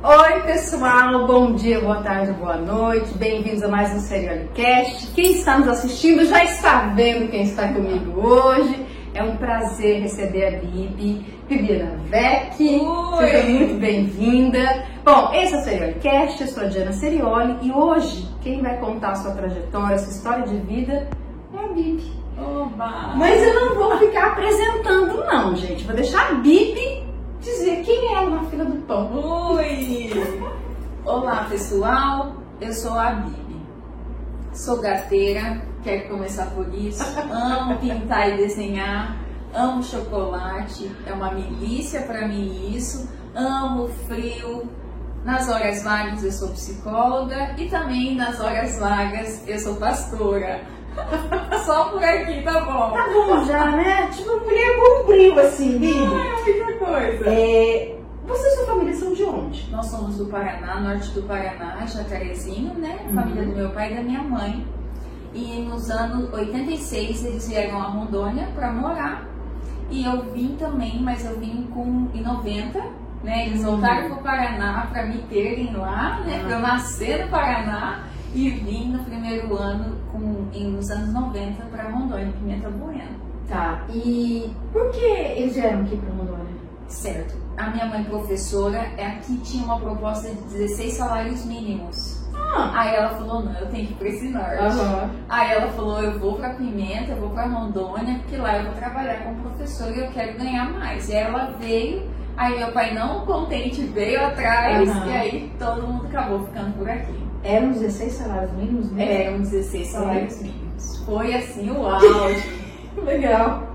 Oi, pessoal, bom dia, boa tarde, boa noite, bem-vindos a mais um Seriolicast. Quem está nos assistindo já está vendo quem está comigo hoje. É um prazer receber a Bibi, Bibiana Vec. Seja muito bem-vinda. Bom, esse é o Seriolicast, eu sou a Diana Serioli e hoje quem vai contar a sua trajetória, a sua história de vida é a Bibi. Oba! Mas eu não vou ficar apresentando, não, gente. Vou deixar a Bibi dizer quem é ela na fila do pão. Oi! Olá, pessoal. Eu sou a Bibi. Sou gateira, quero começar por isso. Amo pintar e desenhar. Amo chocolate. É uma milícia para mim isso. Amo frio. Nas horas vagas eu sou psicóloga e também nas horas vagas eu sou pastora. Só por aqui, tá bom? Tá bom já, né? Tipo, mulher bombril assim, Bibi. Ai, muita coisa. É, você e sua família são de onde? Nós somos do Paraná, norte do Paraná, Jacarezinho, né? Uhum. Família do meu pai e da minha mãe. E nos anos 86 eles vieram a Rondônia para morar. E eu vim também, mas eu vim com em 90, né? Eles Uhum. voltaram para o Paraná para me terem lá, né? Uhum. Para eu nascer no Paraná. E vim no primeiro ano, com, em, nos anos 90, para Rondônia, Pimenta Bueno. Tá. E por que eles vieram aqui pra Rondônia? Certo. A minha mãe professora é aqui tinha uma proposta de 16 salários mínimos. Ah, Aí ela falou, não, eu tenho que ir pra esse norte. aham. Aí ela falou, eu vou pra Pimenta, eu vou pra Rondônia, porque lá eu vou trabalhar como professora e eu quero ganhar mais. E aí ela veio, aí meu pai não contente veio atrás, Aham. e aí todo mundo acabou ficando por aqui. Eram 16 salários mínimos mesmo? Eram 16 salários mínimos. Foi assim o auge. Legal.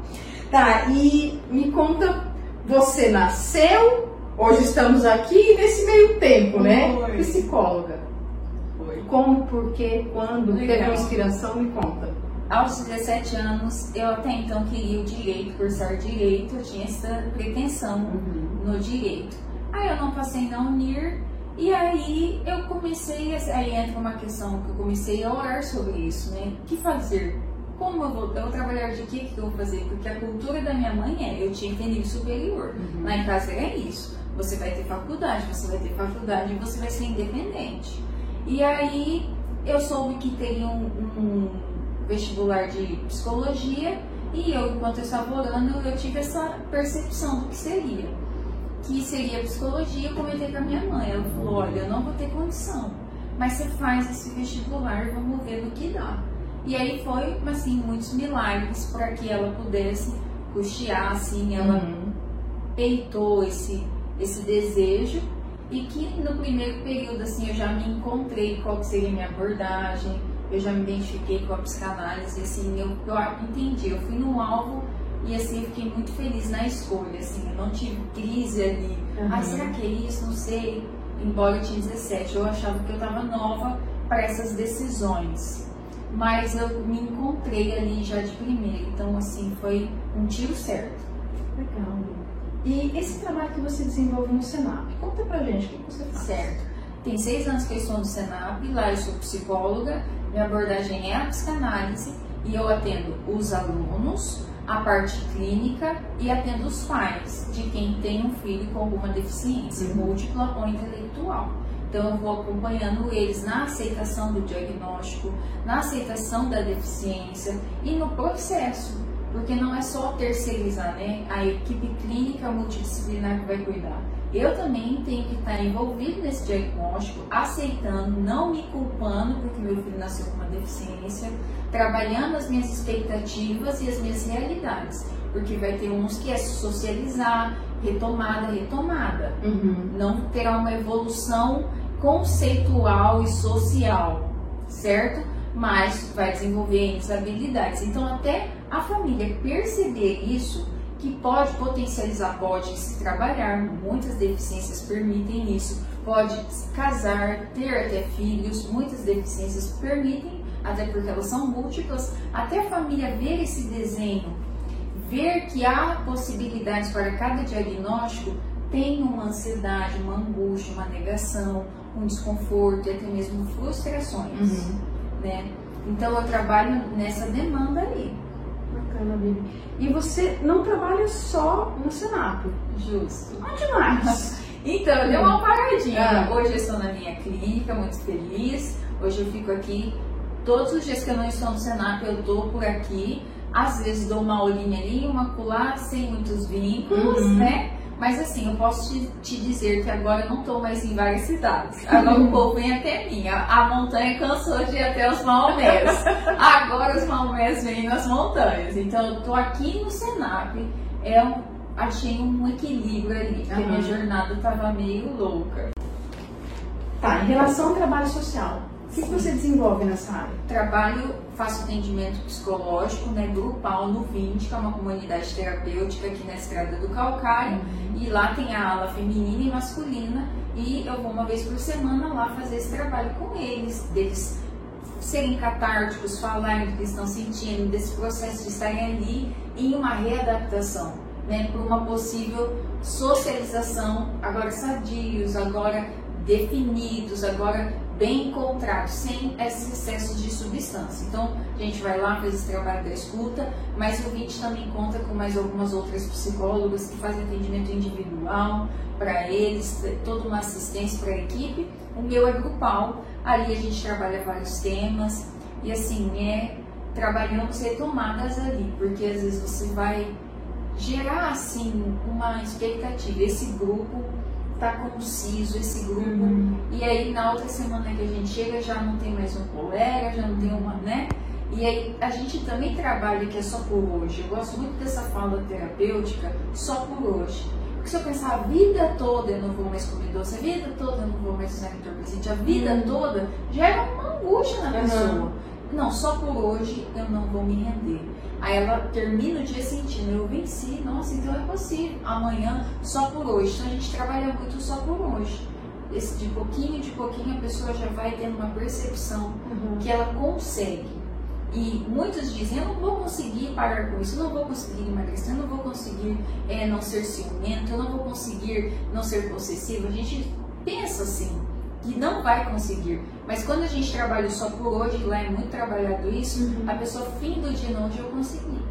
Tá, e me conta, você nasceu, hoje estamos aqui nesse meio tempo, né? Foi. Psicóloga. Foi. Como, por quê, quando? Teve Legal. uma inspiração? Me conta. Aos 17 anos, eu até então queria o direito, cursar direito, eu tinha essa pretensão no direito. Aí eu não passei na Unir e aí eu comecei, a- aí entra uma questão que eu comecei a orar sobre isso, né? O que fazer? Como eu vou, eu vou trabalhar de quê? O que eu vou fazer? Porque a cultura da minha mãe é, eu tinha que ter nível superior. Uhum. Lá em casa era isso. Você vai ter faculdade, você vai ter faculdade e você vai ser independente. E aí eu soube que teria um, um vestibular de psicologia e eu, enquanto eu estava orando, eu tive essa percepção do que seria. Que seria psicologia, eu comentei com a minha mãe. Ela falou, olha, eu não vou ter condição, mas você faz esse vestibular, vamos ver no que dá. E aí foi, assim, muitos milagres para que ela pudesse custear, assim, ela Uhum. peitou esse, esse desejo e que no primeiro período assim eu já me encontrei qual que seria a minha abordagem, eu já me identifiquei com a psicanálise, assim, eu, eu entendi, eu fui no alvo e assim eu fiquei muito feliz na escolha, assim, eu não tive crise ali, Uhum. ai será que é isso? Não sei, embora eu tinha 17, eu achava que eu estava nova para essas decisões. Mas eu me encontrei ali já de primeira, então assim, foi um tiro certo. Legal. E esse trabalho que você desenvolve no Senap, conta pra gente o que você faz. Certo. Tem seis anos que eu estou no Senap, lá eu sou psicóloga, minha abordagem é a psicanálise e eu atendo os alunos, a parte clínica e atendo os pais de quem tem um filho com alguma deficiência, Uhum. múltipla ou intelectual. Então eu vou acompanhando eles na aceitação do diagnóstico, na aceitação da deficiência e no processo, porque não é só terceirizar, né? A equipe clínica multidisciplinar que vai cuidar. Eu também tenho que estar envolvido nesse diagnóstico, aceitando, não me culpando porque meu filho nasceu com uma deficiência, trabalhando as minhas expectativas e as minhas realidades, porque vai ter uns que é socializar, retomada, retomada Uhum. não terá uma evolução conceitual e social, certo? Mas vai desenvolver as habilidades. Então, até a família perceber isso, que pode potencializar, pode se trabalhar, muitas deficiências permitem isso, pode casar, ter até filhos, muitas deficiências permitem, até porque elas são múltiplas, até a família ver esse desenho, ver que há possibilidades para cada diagnóstico, tem uma ansiedade, uma angústia, uma negação, um desconforto e até mesmo frustrações, Uhum. né? Então eu trabalho nessa demanda aí. Bacana, Bibi. E você não trabalha só no Senap. Justo. Onde mais? Então, eu dei uma paradinha. Ah. Hoje eu estou na minha clínica, muito feliz. Hoje eu fico aqui. Todos os dias que eu não estou no Senap, eu estou por aqui. Às vezes dou uma olhinha ali, uma pular, sem muitos vínculos, uhum. né? Mas assim, eu posso te, te, dizer que agora eu não estou mais em várias cidades. Agora o povo vem até mim. A, a, montanha cansou de ir até os Maomés. Agora os Maomés vêm nas montanhas. Então eu estou aqui no Senap. É um, achei um equilíbrio ali, porque uhum. minha jornada estava meio louca. Tá, em relação ao trabalho social, o que, que você desenvolve nessa área? Trabalho, faço atendimento psicológico, né, grupal no 20, que é uma comunidade terapêutica aqui na Estrada do Calcário, uhum. e lá tem a ala feminina e masculina, e eu vou uma vez por semana lá fazer esse trabalho com eles, deles serem catárticos, falarem do que estão sentindo, desse processo de estarem ali em uma readaptação, né, para uma possível socialização, agora sadios, agora definidos, agora bem encontrados, sem esses excessos de substância. Então, a gente vai lá, faz esse trabalho da escuta, mas o VIT também conta com mais algumas outras psicólogas que fazem atendimento individual para eles, toda uma assistência para a equipe. O meu é grupal, ali a gente trabalha vários temas e assim, é trabalhamos retomadas ali, porque às vezes você vai gerar assim uma expectativa. Esse grupo tá conciso esse grupo. Uhum. E aí na outra semana que a gente chega já não tem mais um colega, já não tem uma, né? E aí a gente também trabalha que é só por hoje. Eu gosto muito dessa fala terapêutica, só por hoje. Porque se eu pensar a vida toda eu não vou mais comer doce, a vida toda eu não vou mais usar entorpecente, a vida uhum. toda gera uma angústia na pessoa. Não, só por hoje eu não vou me render. Aí ela termina o dia sentindo, eu venci, nossa, então é possível. Amanhã, só por hoje. Então a gente trabalha muito só por hoje. Esse, de pouquinho de pouquinho a pessoa já vai tendo uma percepção uhum. que ela consegue. E muitos dizem, eu não vou conseguir parar com isso, eu não vou conseguir emagrecer, eu não vou conseguir é, não ser ciumento, eu não vou conseguir não ser possessivo. A gente pensa assim que não vai conseguir. Mas quando a gente trabalha só por hoje, lá é muito trabalhado isso, uhum. a pessoa fim do dia não, hoje eu consegui.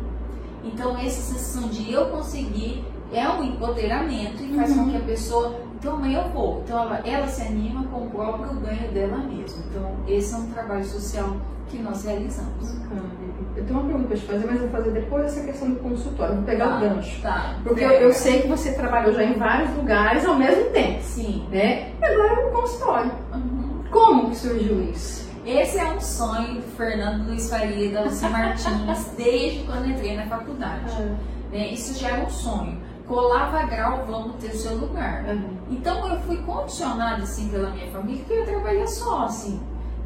Então essa sensação de eu conseguir é um empoderamento e faz uhum. com que a pessoa, então amanhã eu vou. Então ela, ela se anima com o próprio ganho dela mesma. Então esse é um trabalho social que nós realizamos. Eu tenho uma pergunta para te fazer, mas vou fazer depois essa questão do consultório. Vou pegar tá, o gancho. Tá, porque eu, eu, sei que você trabalhou já em vários lugares ao mesmo tempo. Sim. Né? E agora no consultório. Uhum. Como que surgiu isso? Esse é um sonho do Fernando Luiz Faria da Lucy Martins desde quando entrei na faculdade. Uhum. Né? Isso já é um sonho. Colava grau, vamos ter o seu lugar. Uhum. Então eu fui condicionada assim pela minha família que eu trabalhar só, assim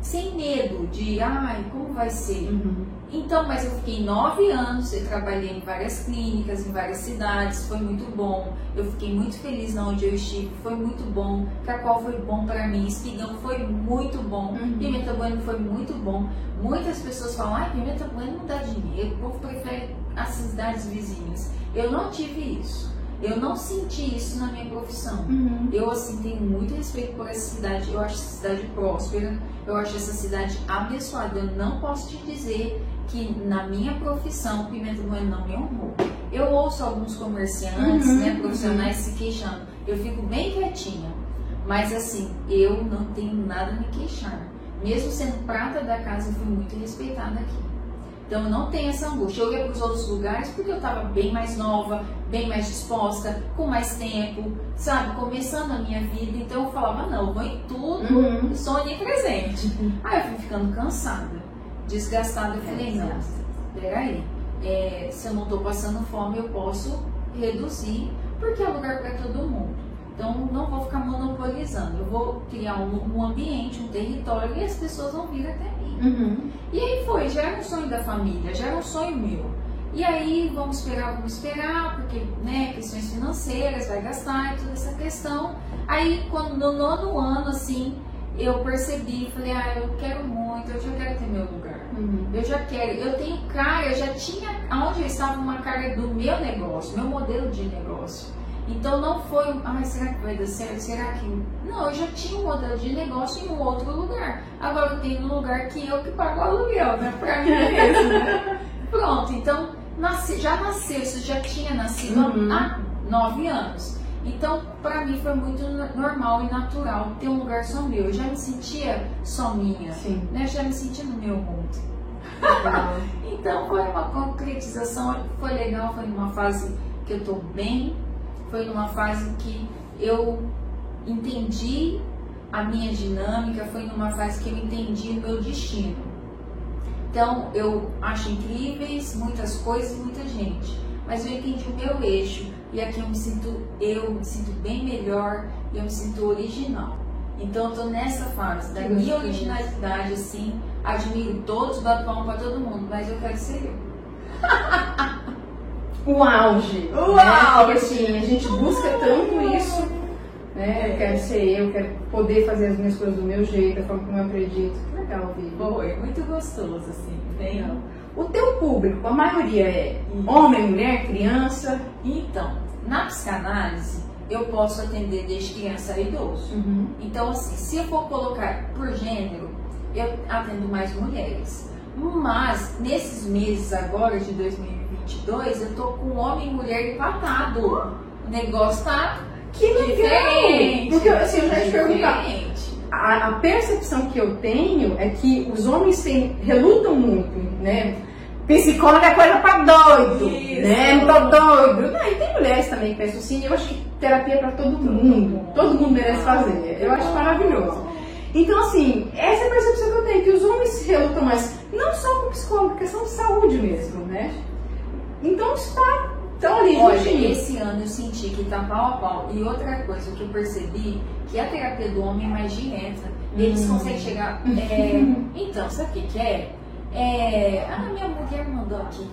sem medo de, ai, como vai ser? Uhum. Então, mas eu fiquei nove anos, eu trabalhei em várias clínicas, em várias cidades, foi muito bom. Eu fiquei muito feliz na onde eu estive, foi muito bom. Cracó foi bom para mim, Espigão foi muito bom, uhum. Pimenta Bueno foi muito bom. Muitas pessoas falam, ai, Pimenta Bueno não dá dinheiro, o povo prefere as cidades vizinhas. Eu não tive isso. Eu não senti isso na minha profissão. Uhum. Eu, assim, tenho muito respeito por essa cidade. Eu acho essa cidade próspera. Eu acho essa cidade abençoada. Eu não posso te dizer que na minha profissão Pimenta Bueno não me honrou. Eu ouço alguns comerciantes, uhum. né, profissionais se queixando. Eu fico bem quietinha. Mas, assim, eu não tenho nada a me queixar. Mesmo sendo prata da casa, eu fui muito respeitada aqui. Então eu não tenho essa angústia. Eu ia para os outros lugares porque eu estava bem mais nova, bem mais disposta, com mais tempo, sabe? Começando a minha vida. Então eu falava, não, eu vou em tudo, uhum. sou onipresente. Uhum. Aí eu fui ficando cansada, desgastada. Eu falei, não, peraí, é, se eu não estou passando fome, eu posso reduzir, porque é lugar para todo mundo. Então não vou ficar monopolizando, eu vou criar um, um ambiente, um território e as pessoas vão vir até mim. Uhum. E aí foi, já era um sonho da família, já era um sonho meu. E aí vamos esperar, vamos esperar, porque né, questões financeiras, vai gastar e toda essa questão. Aí quando no nono ano, assim, eu percebi, falei, ah, eu quero muito, eu já quero ter meu lugar. Uhum. Eu já quero, eu tenho cara, eu já tinha, onde eu estava, uma cara do meu negócio, meu modelo de negócio. Então não foi, ah, será que vai dar certo? Será que. Não, eu já tinha um modelo de negócio em um outro lugar. Agora eu tenho um lugar que eu que pago o aluguel, né? Pra mim mesmo. Né? Pronto, então nasci, já nasceu, isso já tinha nascido uhum. há nove anos. Então, para mim foi muito normal e natural ter um lugar só meu. Eu já me sentia só minha, Sim. né? Eu já me sentia no meu mundo. então foi uma concretização, foi legal, foi numa fase que eu tô bem, foi numa fase que eu entendi a minha dinâmica, foi numa fase que eu entendi o meu destino. Então eu acho incríveis muitas coisas e muita gente, mas eu entendi o meu eixo e aqui eu me sinto eu me sinto bem melhor e eu me sinto original. Então eu tô nessa fase da minha originalidade assim, admiro todos, bato palma pra todo mundo, mas eu quero ser eu. O auge. O né? auge. Porque assim, a gente busca tanto isso. Né? Eu quero ser eu, quero poder fazer as minhas coisas do meu jeito, da forma como eu acredito. Que legal, Vivi. Foi muito gostoso assim. Legal. O teu público, a maioria é homem, mulher, criança. Então, na psicanálise, eu posso atender desde criança a idoso. Uhum. Então, assim, se eu for colocar por gênero, eu atendo mais mulheres. Mas, nesses meses agora de 2022, eu tô com homem e mulher empatado. O negócio tá Que legal! diferente. Porque assim, eu já te perguntar. A, a percepção que eu tenho é que os homens têm, relutam muito, né? Psicólogo é coisa pra doido, Isso. né? Não tô doido. Não, e tem mulheres também que pensam assim, eu acho que terapia é pra todo mundo. Todo mundo merece fazer. Eu acho maravilhoso. Então, assim, essa é a percepção que eu tenho, que os homens relutam mais, não só com psicólogo, questão de saúde mesmo, né? Então, está tão ali Olha, juntinho. esse ano eu senti que tá pau a pau. E outra coisa que eu percebi, que a terapia do homem é mais direta. Eles Hum. conseguem chegar. é, então, sabe o que, que é? É. Ah, minha mulher mandou aqui.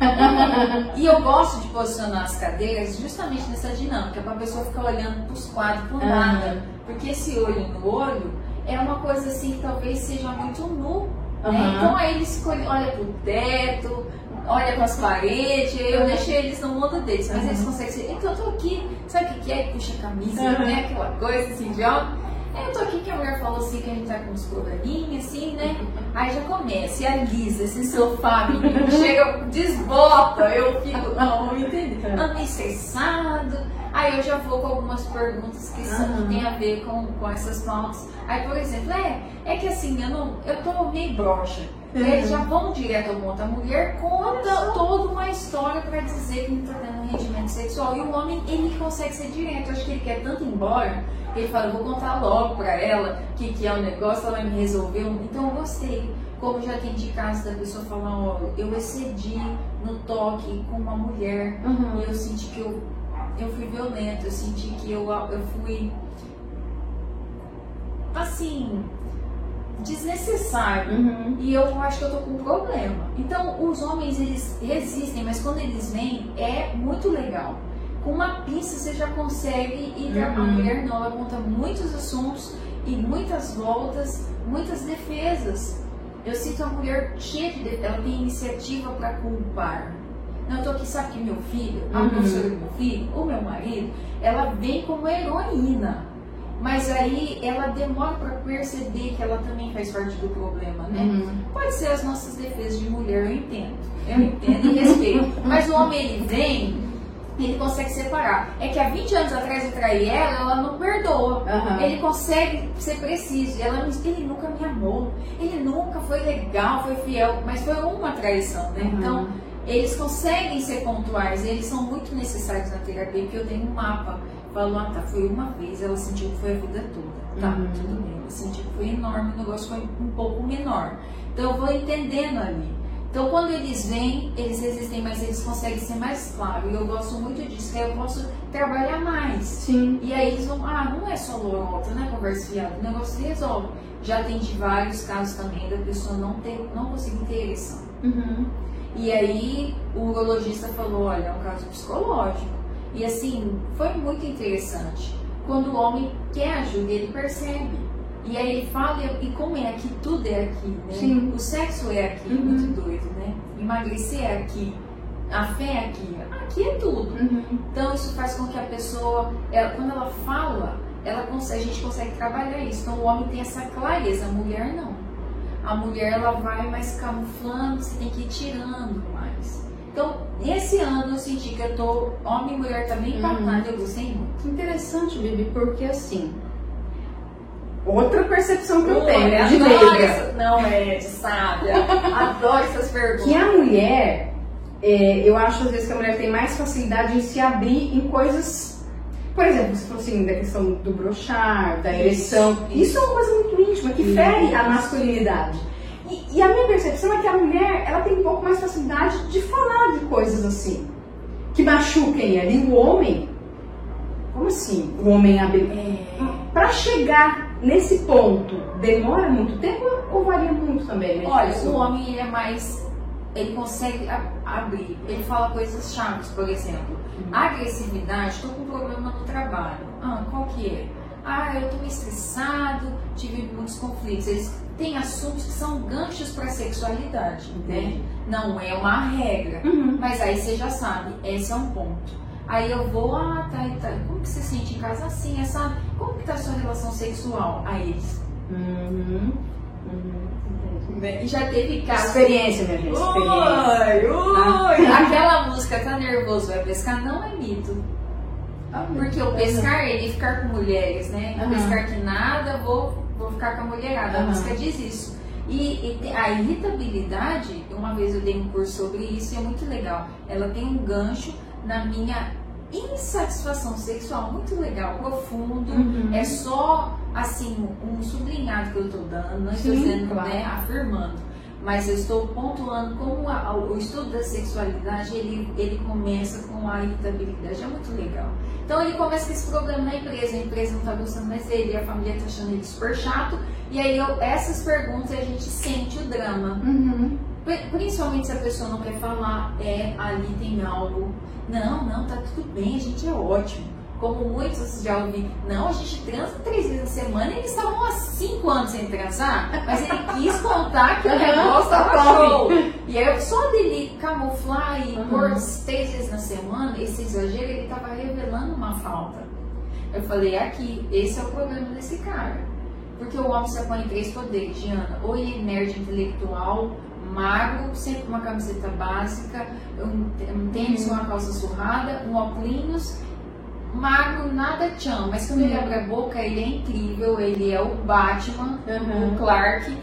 e eu gosto de posicionar as cadeiras justamente nessa dinâmica, para a pessoa ficar olhando pros quadros, por nada. Porque esse olho no olho é uma coisa assim que talvez seja muito nu. né? Então aí eles escolhem, olha pro teto, olha pras paredes, eu Uhum. deixei eles no mundo deles, mas Uhum. eles conseguem ser. Então eu tô aqui, sabe o que que é? Puxa a camisa, Uhum. né? Aquela coisa assim de. Aí eu tô aqui que a mulher falou assim que a gente tá com uns probleminhas, assim, né? Aí já começa, e a Lisa, esse sofá, menino, chega, desbota, eu fico, não, não entendi. É. Ando meio estressado. Aí eu já vou com algumas perguntas que, são, Aham. que tem a ver com, com essas pautas. Aí, por exemplo, é, é que assim, eu não, eu tô meio broxa. Aí eles já vão direto ao ponto. A mulher conta toda uma história pra dizer que não tá tendo um rendimento sexual. E o homem, ele consegue ser direto. Acho que ele quer tanto ir embora. Ele fala, vou contar logo pra ela o que, que é o negócio, ela vai me resolver. Então eu gostei. Como já tem de casos da pessoa falar, olha, eu excedi no toque com uma mulher Uhum. e eu senti que eu, eu fui violenta, eu senti que eu, eu fui assim desnecessário. Uhum. E eu acho que eu tô com um problema. Então, os homens, eles resistem, mas quando eles vêm, é muito legal. Com uma pinça você já consegue ir Uhum. a mulher não, ela conta muitos assuntos e muitas voltas, muitas defesas. Eu sinto a mulher cheia de defesa, ela tem iniciativa para culpar. Não, eu tô aqui, sabe que meu filho, a Uhum. professora do meu filho, o meu marido, ela vem como heroína. Mas aí ela demora para perceber que ela também faz parte do problema, né? Uhum. Pode ser as nossas defesas de mulher, eu entendo. Eu entendo e respeito. Mas o homem, ele vem, ele consegue separar. É que há 20 anos atrás eu traí ela, ela não perdoa. Aham. Ele consegue ser preciso. Ela, me- ele nunca me amou. Ele nunca foi legal, foi fiel. Mas foi uma traição, né? Uhum. Então, eles conseguem ser pontuais. Eles são muito necessários na terapia, porque eu tenho um mapa. Falo, ah, tá, foi uma vez. Ela sentiu que foi a vida toda. Tá, Uhum. tudo bem. Ela sentiu que foi enorme, o negócio foi um pouco menor. Então, eu vou entendendo ali. Então, quando eles vêm, eles resistem, mas eles conseguem ser mais claros. E eu gosto muito disso, que aí eu posso trabalhar mais. Sim. E aí eles vão, ah, não é só lorota, não é conversa fiada, o negócio se resolve. Já tem de vários casos também da pessoa não, ter, não conseguir ter ereção. Uhum. E aí o urologista falou, olha, é um caso psicológico. E assim, foi muito interessante. Quando o homem quer ajuda, ele percebe. E aí ele fala, e como é aqui, tudo é aqui, né? Sim. O sexo é aqui, Uhum. muito doido, né? Emagrecer é aqui, a fé é aqui, aqui é tudo. Uhum. Então isso faz com que a pessoa, ela- quando ela fala, ela consegue, a gente consegue trabalhar isso. Então o homem tem essa clareza, a mulher não. A mulher ela vai mais camuflando, você tem que ir tirando. Então, esse ano eu senti que eu tô, homem e mulher tá bem empatado, uhum. eu gostei muito. Interessante, Bibi, porque assim, outra percepção que eu tenho, né? De leiga. Não, é de sábia. adoro essas perguntas. Que a mulher, é, eu acho às vezes que a mulher tem mais facilidade em se abrir em coisas. Por exemplo, se fosse assim, da questão do brochar, da ereção. Isso, isso. é uma coisa muito íntima, que fere a masculinidade. E, e, a minha percepção é que a mulher ela tem um pouco mais facilidade de falar de coisas assim, que machuquem ali o homem. Como assim? O homem abrir. É... Para chegar nesse ponto, demora muito tempo ou varia muito também? Né? Olha, o homem ele é mais. Ele consegue abrir. Ele fala coisas chaves, por exemplo. Uhum. Agressividade, estou com problema no trabalho. Ah, qual que é? Ah, eu estou estressado, tive muitos conflitos. Eles têm assuntos que são ganchos para a sexualidade, né? Não é uma regra, uhum. mas aí você já sabe, esse é um ponto. Aí eu vou, ah, tá, tá, como que você se sente em casa assim, essa, como que tá a sua relação sexual? Aí eles, uhum. Uhum. E já teve caso. Experiência, minha gente. Experiência. Oi, oi. Ah. Aquela música tá nervoso, vai pescar, não é mito. Ah, Porque o pescar, ele ficar com mulheres, né? Uhum. Pescar que nada, vou vou ficar com a mulherada. Uhum. A música diz isso. E, e, a irritabilidade, uma vez eu dei um curso sobre isso e é muito legal. Ela tem um gancho na minha insatisfação sexual muito legal, profundo. Uhum. É só assim um sublinhado que eu estou dando, não estou dizendo, claro. né, afirmando mas eu estou pontuando como a, o estudo da sexualidade ele, ele começa com a irritabilidade, é muito legal. Então ele começa com esse problema na empresa, a empresa não está gostando mais dele, a família está achando ele super chato, e aí eu, essas perguntas a gente sente o drama. Uhum. Principalmente se a pessoa não quer falar, é ali tem algo. Não, não, tá tudo bem, a gente é ótimo como muitos já ouvi, não, a gente transa três vezes na semana e eles estavam há cinco anos sem transar, mas ele quis contar que o negócio estava show. E aí, só dele camuflar e uhum. pôr três vezes na semana, esse exagero, ele estava revelando uma falta. Eu falei, aqui, esse é o problema desse cara. Porque o homem se põe em três poderes, Diana. Ou ele é nerd intelectual, magro, sempre com uma camiseta básica, um, tênis com uma calça surrada, um óculos magro, nada tchan, mas quando ele abre a boca, ele é incrível, ele é o Batman, uhum. o Clark.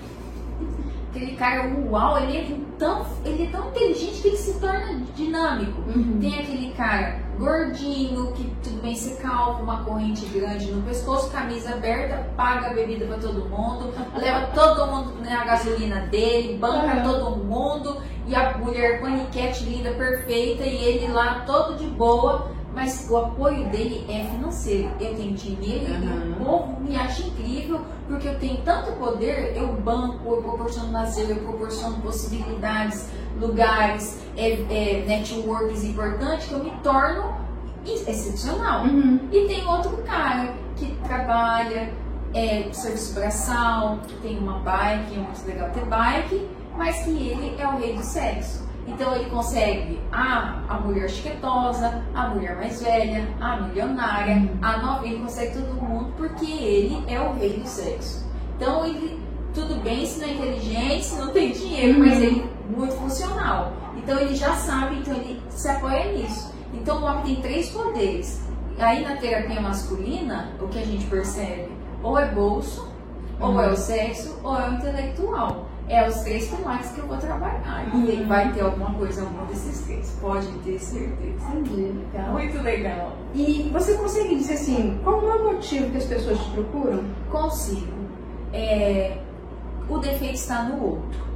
Aquele cara, uau, ele é tão, ele é tão inteligente que ele se torna dinâmico. Uhum. Tem aquele cara gordinho, que tudo bem se calma, uma corrente grande no pescoço, camisa aberta, paga a bebida para todo mundo, leva todo mundo na gasolina dele, banca uhum. todo mundo, e a mulher paniquete linda, perfeita, e ele lá todo de boa mas o apoio dele é financeiro. Eu tenho dinheiro uhum. e o povo me acha incrível porque eu tenho tanto poder, eu banco, eu proporciono lazer, eu proporciono possibilidades, lugares, é, é, networks importantes que eu me torno excepcional. Uhum. E tem outro cara que trabalha, é serviço braçal, tem uma bike, é muito legal ter bike, mas que ele é o rei do sexo. Então ele consegue a, a mulher chiquetosa, a mulher mais velha, a milionária, a novinha, ele consegue todo mundo porque ele é o rei do sexo. Então ele, tudo bem se não é inteligente, se não tem dinheiro, mas uhum. ele é muito funcional. Então ele já sabe, então ele se apoia nisso. Então o homem tem três poderes. Aí na terapia masculina, o que a gente percebe? Ou é bolso, ou é o uhum. sexo, ou é o intelectual é os três pilares que eu vou trabalhar. E vai ter alguma coisa, algum desses três. Pode ter certeza. Entendi, legal. Muito legal. E você consegue dizer assim, qual é o motivo que as pessoas te procuram? Consigo. É, o defeito está no outro.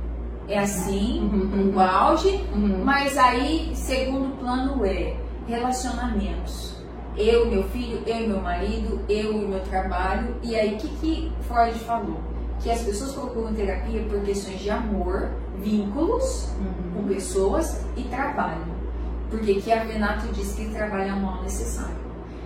É assim, uhum, o auge, uhum. mas aí, segundo plano é relacionamentos. Eu, meu filho, eu e meu marido, eu e meu trabalho. E aí, o que, que Freud falou? Que as pessoas procuram terapia por questões de amor, vínculos uhum. com pessoas e trabalho. Porque que a Renato diz que trabalho é um mal necessário.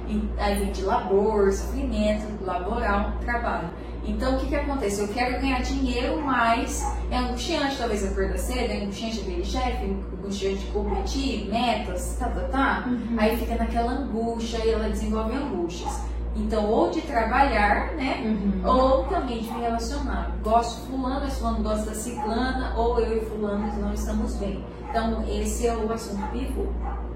E, aí vem de labor, sofrimento, laboral, trabalho. Então o que, que acontece? Eu quero ganhar dinheiro, mas é angustiante talvez a perda cedo, é angustiante ver chefe, angustiante de competir, metas, tá, tá, tá. Uhum. Aí fica naquela angústia e ela desenvolve angústias. Então, ou de trabalhar, né? Uhum. Ou também de me relacionar. Gosto fulano, mas fulano gosta da ciclana, ou eu e fulano não estamos bem. Então, esse é o assunto pivô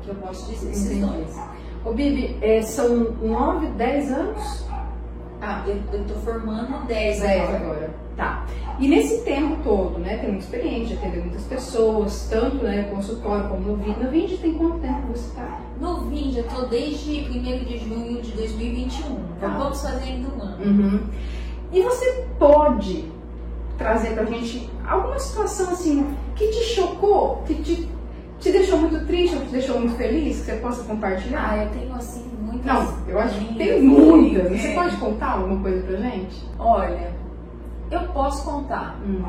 que eu posso dizer, esses Entendi. dois. Ô Bibi, é, são 9, 10 anos? Ah, eu, eu tô formando 10 10 agora. agora. Tá. E nesse tempo todo, né, tem muita experiência, atendeu muitas pessoas, tanto né, consultório como no vídeo. No vídeo tem quanto tempo você tá? No vídeo, eu tô desde 1 de junho de 2021. Tá. Então, vamos fazer ainda um ano. Uhum. E você pode trazer pra gente alguma situação assim que te chocou, que te, te deixou muito triste ou te deixou muito feliz, que você possa compartilhar? Ah, eu tenho assim muitas. Não, eu acho que tem muitas. é. Você pode contar alguma coisa pra gente? Olha, eu posso contar. Hum.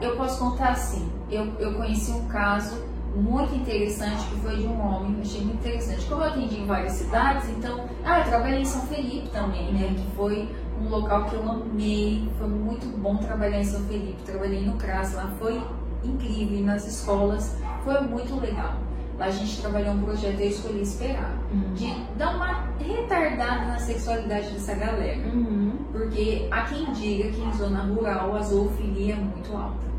Eu posso contar assim. Eu, eu conheci um caso muito interessante que foi de um homem, achei muito interessante. Como eu atendi em várias cidades, então. Ah, eu trabalhei em São Felipe também, né? Que foi um local que eu amei. Foi muito bom trabalhar em São Felipe. Trabalhei no CRAS lá, foi incrível. E nas escolas foi muito legal. Lá a gente trabalhou um projeto eu escolhi esperar. De dar uma retardada na sexualidade dessa galera. Uhum. Porque há quem diga que em zona rural a zoofilia é muito alta.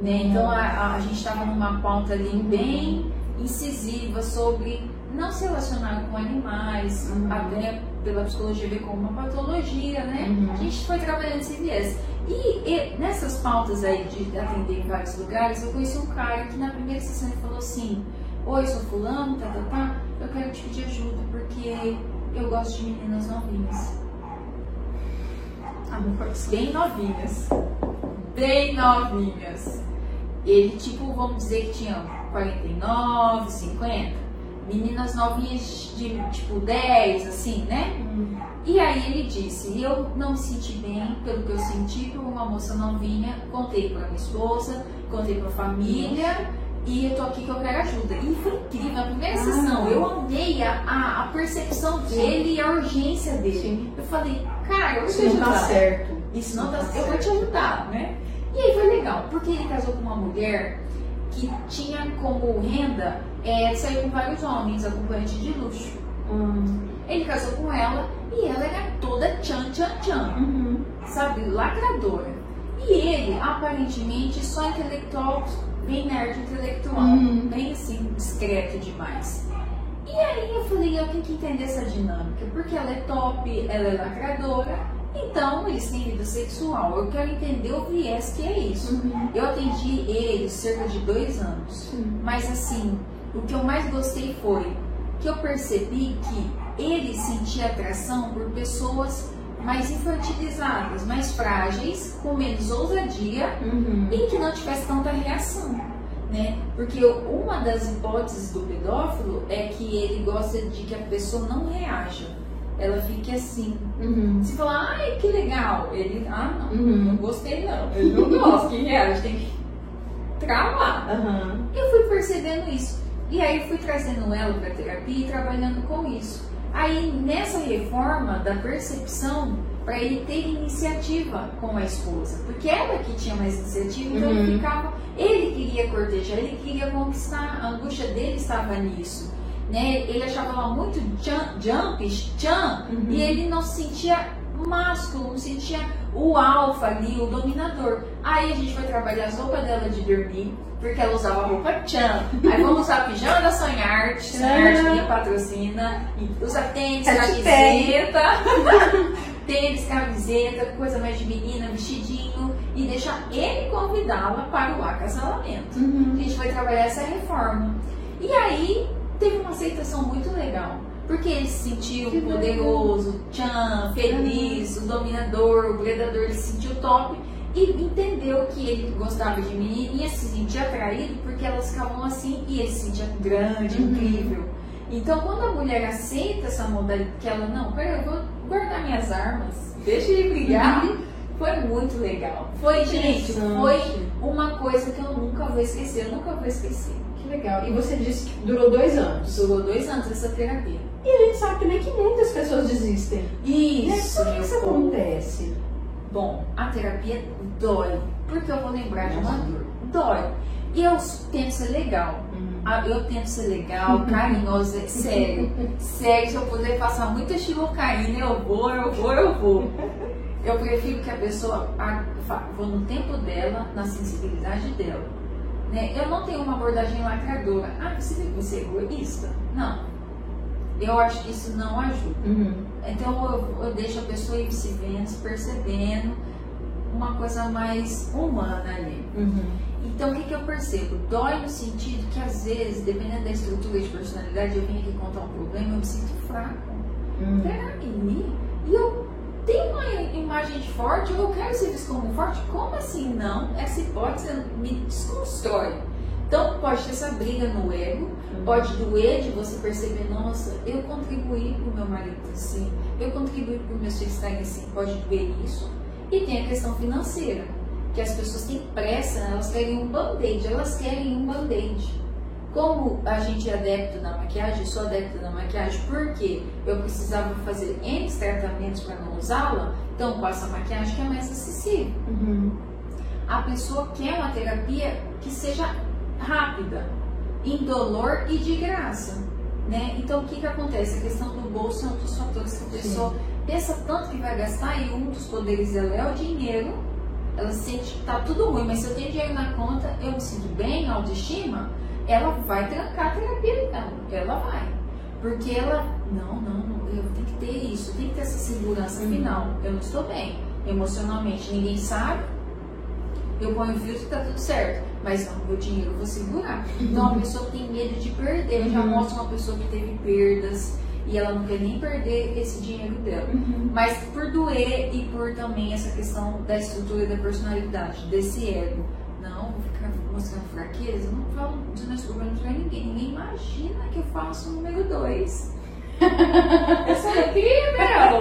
Né? Então a, a gente estava numa pauta ali bem incisiva sobre não se relacionar com animais, Uhum. até pela psicologia ver como uma patologia, né? Uhum. A gente foi trabalhando esse viés. E, e nessas pautas aí de atender em vários lugares, eu conheci um cara que na primeira sessão ele falou assim: Oi, sou fulano, tá, tá, tá, eu quero te pedir ajuda porque eu gosto de meninas novinhas. Ah, não pode ser. Bem novinhas. Bem novinhas. Ele, tipo, vamos dizer que tinha 49, 50. Meninas novinhas de, tipo, 10, assim, né? Hum. E aí ele disse, eu não me senti bem pelo que eu senti por uma moça novinha, contei pra minha esposa, contei pra família e eu tô aqui que eu quero ajuda. E foi incrível, na primeira Ah. sessão eu amei a, a, a percepção dele e a urgência dele. Sim. Eu falei, cara, eu vou te Isso não tá ajudar. certo. Isso não tá Eu vou te ajudar, né? E aí foi legal, porque ele casou com uma mulher que tinha como renda é, sair com vários homens, acompanhante de luxo. Hum. Ele casou com ela e ela era toda tchan tchan tchan, Uhum. sabe? Lacradora. E ele, aparentemente, só intelectual, bem nerd intelectual, Uhum. bem assim, discreto demais. E aí eu falei, eu tenho que entender essa dinâmica, porque ela é top, ela é lacradora, então eles têm vida sexual. Eu quero entender o viés que é isso. Uhum. Eu atendi ele cerca de dois anos. Sim. Mas assim, o que eu mais gostei foi que eu percebi que ele sentia atração por pessoas mais infantilizadas, mais frágeis, com menos ousadia Uhum. e que não tivesse tanta reação. Né? Porque uma das hipóteses do pedófilo é que ele gosta de que a pessoa não reaja. Ela fique assim. Uhum. Se falar, ai que legal, ele, ah não, Uhum. não gostei não, eu não gosto que reage, tem que travar. Aham. Eu fui percebendo isso. E aí fui trazendo ela para terapia e trabalhando com isso. Aí nessa reforma da percepção, para ele ter iniciativa com a esposa, porque ela que tinha mais iniciativa, então Uhum. ele ficava, ele queria cortejar, ele queria conquistar, a angústia dele estava nisso. Né? Ele achava ela muito jump, jump tchan, Uhum. e ele não se sentia másculo, não sentia o alfa ali, o dominador. Aí a gente foi trabalhar as roupas dela de dormir, porque ela usava roupa tchan. Aí vamos usar pijama da Sonharte, Sonharte Ah. me patrocina, e usa tênis, camiseta, tênis, camiseta, coisa mais de menina, vestidinho, e deixar ele convidá-la para o acasalamento. A Uhum. gente foi trabalhar essa reforma. E aí teve uma aceitação muito legal. Porque ele se sentiu Que poderoso, tchan, feliz, o dominador, o predador, ele se sentiu top e entendeu que ele gostava de menininha, se sentia atraído porque elas ficavam assim e ele se sentia grande, Uhum. incrível. Então quando a mulher aceita essa modalidade, que ela, não, peraí, eu vou guardar minhas armas, deixa ele brigar, foi muito legal. Foi, gente, foi uma coisa que eu nunca vou esquecer, eu nunca vou esquecer. Que legal. E você disse que durou dois anos. Durou dois anos essa terapia. E a gente sabe também que muitas pessoas desistem. Isso, Por que isso povo. acontece? Bom, a terapia dói. Porque eu vou lembrar de uma dor. Dói. E eu tento ser legal. Uhum. Ah, eu tento ser legal, carinhosa, sério. Sério, se eu puder passar muita xilocaína, eu vou, eu vou, eu vou. Eu prefiro que a pessoa vou no tempo dela, na sensibilidade dela. Né? Eu não tenho uma abordagem lacradora. Ah, você tem que ser egoísta? Não. Eu acho que isso não ajuda. Uhum. Então eu, eu, deixo a pessoa ir se vendo, se percebendo uma coisa mais humana ali. Uhum. Então o que, que eu percebo? Dói no sentido que às vezes, dependendo da estrutura de personalidade, eu venho aqui contar um problema, eu me sinto fraco. Uhum. Peraí, e eu tenho uma imagem de forte, eu quero ser visto como forte? Como assim não? Essa hipótese me desconstrói. Então pode ter essa briga no ego, pode doer de você perceber, nossa, eu contribuí para o meu marido assim, eu contribuí para o meu filhos estarem assim, pode doer isso. E tem a questão financeira, que as pessoas têm pressa, elas querem um band-aid, elas querem um band-aid. Como a gente é adepto da maquiagem, eu sou adepto da maquiagem porque eu precisava fazer N tratamentos para não usá-la, então com essa maquiagem que é mais acessível. Uhum. A pessoa quer uma terapia que seja rápida, indolor e de graça. Né? Então o que, que acontece? A questão do bolso é um dos fatores que a pessoa Sim. pensa tanto que vai gastar e um dos poderes dela é o dinheiro. Ela sente que tá tudo ruim, mas se eu tenho dinheiro na conta, eu me sinto bem, autoestima ela vai trancar a terapia dela. Ela vai. Porque ela, não, não, eu tenho que ter isso, eu tenho que ter essa segurança uhum. final. Eu não estou bem. Emocionalmente ninguém sabe. Eu ponho o filtro e tá tudo certo. Mas não, meu dinheiro eu vou segurar. Então a pessoa tem medo de perder. Eu já uhum. mostro uma pessoa que teve perdas e ela não quer nem perder esse dinheiro dela. Uhum. Mas por doer e por também essa questão da estrutura da personalidade, desse ego não, vou ficar mostrando fraqueza, não falo dos meus problemas pra ninguém. Ninguém imagina que eu faço o número dois. eu sou incrível!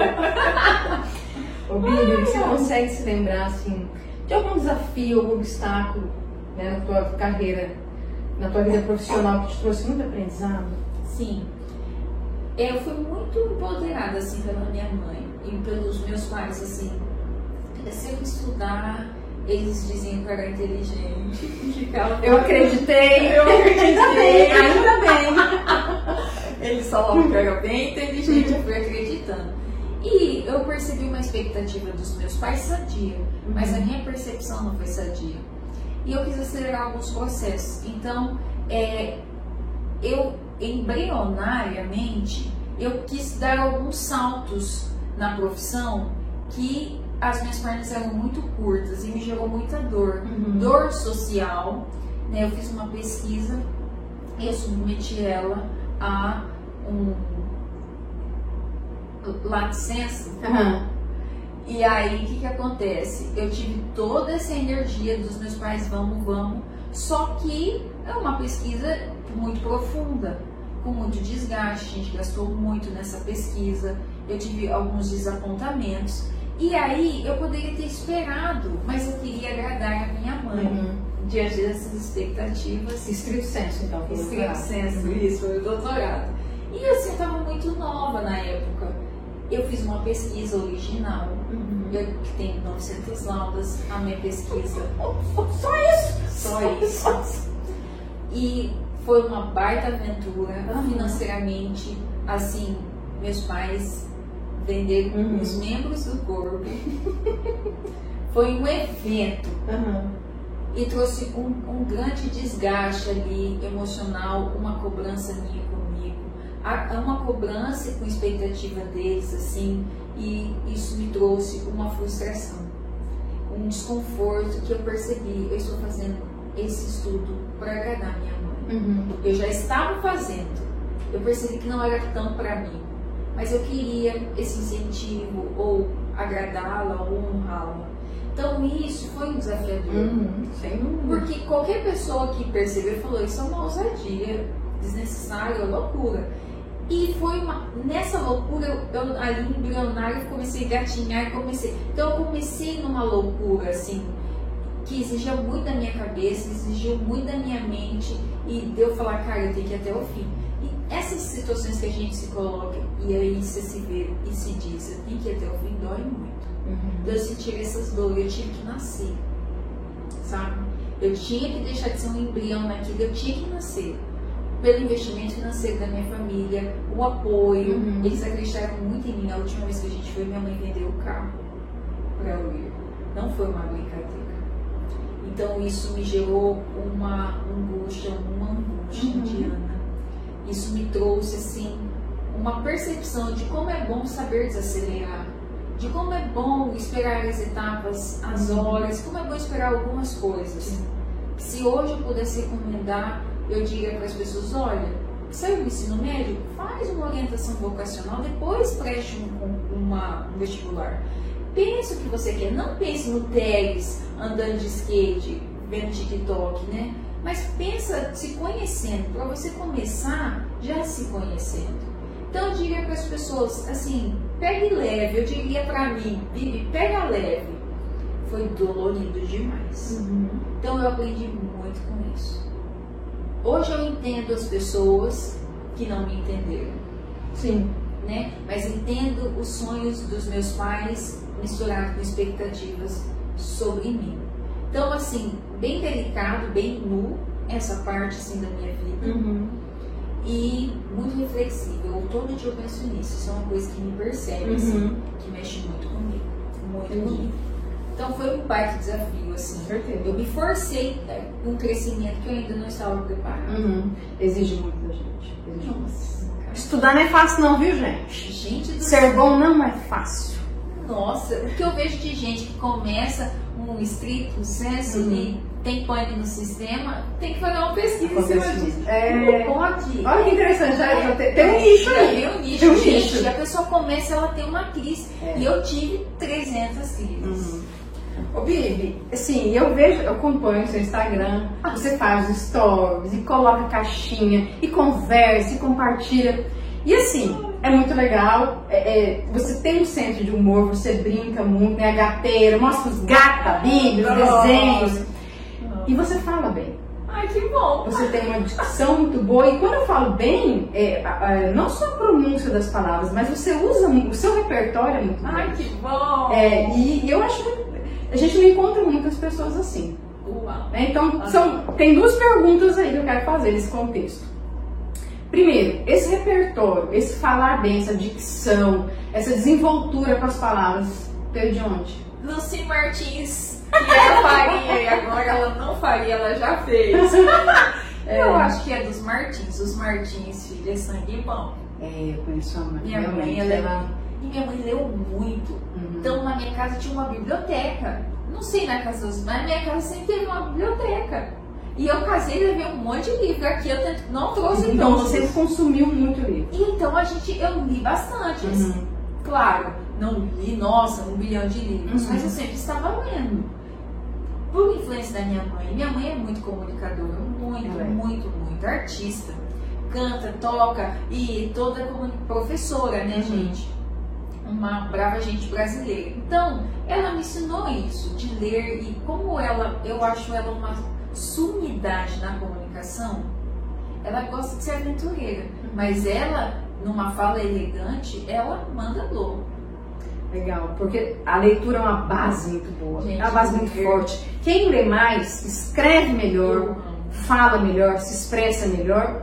Ô, Bíblia, você consegue se lembrar, assim, de algum desafio, algum obstáculo né, na tua carreira, na tua vida profissional que te trouxe muito aprendizado? Sim. Eu fui muito empoderada, assim, pela minha mãe e pelos meus pais, assim. Eu sempre estudar eles diziam que eu era inteligente. eu acreditei. Eu acreditei. ainda bem. Eles falavam que eu era bem inteligente, eu fui acreditando. E eu percebi uma expectativa dos meus pais sadia, mas a minha percepção não foi sadia. E eu quis acelerar alguns processos. Então, é, eu embrionariamente, eu quis dar alguns saltos na profissão que as minhas pernas eram muito curtas e me gerou muita dor. Uhum. Dor social. Né? Eu fiz uma pesquisa e eu submeti ela a um licença. Uhum. E aí, o que, que acontece? Eu tive toda essa energia dos meus pais, vamos, vamos. Só que é uma pesquisa muito profunda, com muito desgaste. A gente gastou muito nessa pesquisa. Eu tive alguns desapontamentos. E aí eu poderia ter esperado, mas eu queria agradar a minha mãe. Uhum. Diante dessas expectativas. Estrito senso, então. Estrito senso, isso, foi o doutorado. E assim, eu estava muito nova na época. Eu fiz uma pesquisa original, uhum. eu, que tem 900 laudas, a minha pesquisa. Só isso? Só isso. E foi uma baita aventura, financeiramente, assim, meus pais vender uhum. os membros do corpo. Foi um evento. Uhum. E trouxe um, um, grande desgaste ali emocional, uma cobrança minha comigo. Uma cobrança com expectativa deles, assim, e isso me trouxe uma frustração, um desconforto que eu percebi. Eu estou fazendo esse estudo para agradar minha mãe. Uhum. Eu já estava fazendo. Eu percebi que não era tão para mim mas eu queria esse incentivo ou agradá-la ou honrá-la. Então isso foi um desafiador. Uhum, Porque qualquer pessoa que percebeu falou, isso é uma ousadia desnecessária, loucura. E foi uma, nessa loucura, eu, eu ali embrionário, comecei a gatinhar, comecei. Então eu comecei numa loucura, assim, que exigia muito da minha cabeça, exigiu muito da minha mente, e deu falar, cara, eu tenho que ir até o fim essas situações que a gente se coloca e aí você se vê e se diz, eu tenho que ir até o fim, dói muito. Uhum. Então, eu senti essas dores, eu tive que nascer, sabe? Eu tinha que deixar de ser um embrião naquilo, eu tinha que nascer. Pelo investimento financeiro da minha família, o apoio. Uhum. Eles acreditaram muito em mim. A última vez que a gente foi, minha mãe vendeu o carro para eu ir. Não foi uma brincadeira. Então isso me gerou uma angústia, uma angústia, Uhum. Diana. Isso me trouxe assim uma percepção de como é bom saber desacelerar, de como é bom esperar as etapas, as Uhum. horas, como é bom esperar algumas coisas. Se hoje eu pudesse recomendar, eu diria para as pessoas, olha, saiu do ensino médio, faz uma orientação vocacional, depois preste um, uma, um vestibular. Pense o que você quer, não pense no Teles, andando de skate, vendo TikTok, né? Mas pensa se conhecendo, para você começar já se conhecendo. Então eu diria para as pessoas, assim, pegue leve, eu diria para mim, Bibi, pega leve. Foi dolorido demais. Uhum. Então eu aprendi muito. Hoje eu entendo as pessoas que não me entenderam, Sim. né? Mas entendo os sonhos dos meus pais misturado com expectativas sobre mim. Então assim, bem delicado, bem nu essa parte assim da minha vida Uhum. e muito reflexível. Todo dia eu penso nisso. Isso é uma coisa que me percebe, assim, Uhum. que mexe muito comigo, muito Entendi. comigo. Então foi um baita desafio assim. Certeza. Eu me forcei é, um crescimento que eu ainda não estava preparada. Uhum. Exige muito da gente. Exige muito. Nossa. Estudar não é fácil não, viu, gente? Gente do Ser bom não é fácil. Nossa, o que eu vejo de gente que começa um estrito senso Uhum. e tem pane no sistema, tem que fazer uma pesquisa em cima disso. É. Não pode. Olha que interessante, já, já tem, tem um É, nicho aí. Tem um nicho, Tem um gente. nicho. E a pessoa começa, ela tem uma crise. É. E eu tive 300 crises. Uhum. Ô Bibi, assim, eu vejo, eu acompanho o seu Instagram, você faz stories e coloca caixinha e conversa e compartilha. E assim, é muito legal. é- é, você tem um centro de humor, você brinca muito, né? Gateira, mostra os gatos Bíblia, os desenhos. E você fala bem. Ai, que bom. Você tem uma dicção muito boa. E quando eu falo bem, é, a- não só a pronúncia das palavras, mas você usa, o seu repertório é muito Ai, grande. que bom. É, e eu acho muito. A gente não encontra muitas pessoas assim. Uau. né? Então, são, tem duas perguntas aí que eu quero fazer nesse contexto. Primeiro, esse repertório, esse falar bem, essa dicção, essa desenvoltura com as palavras, veio de onde? Lucy Martins, que era faria e agora ela não faria, ela já fez. Eu acho que é dos Martins. Os Martins, filha, é sangue bom. É, eu conheço a mãe. Minha mãe, ela é- E minha mãe leu muito. Uhum. Então na minha casa tinha uma biblioteca. Não sei na casa dos mas na minha casa sempre teve uma biblioteca. E eu casei e levei um monte de livro. Aqui eu tento- não trouxe Então todos. você consumiu muito livro. E então a gente, eu li bastante. assim. Uhum. Claro, não li, nossa, um bilhão de livros, Uhum. mas eu sempre estava lendo. Por influência da minha mãe. Minha mãe é muito comunicadora, muito, é. muito, muito artista. Canta, toca e toda professora, né, Uhum. gente? Uma brava gente brasileira. Então, ela me ensinou isso, de ler e como ela, eu acho ela uma sumidade na comunicação. Ela gosta de ser aventureira, mas ela, numa fala elegante, ela manda louco. Legal, porque a leitura é uma base muito boa, Gente, é uma base muito eu- forte. Quem lê mais, escreve melhor, fala melhor, se expressa melhor.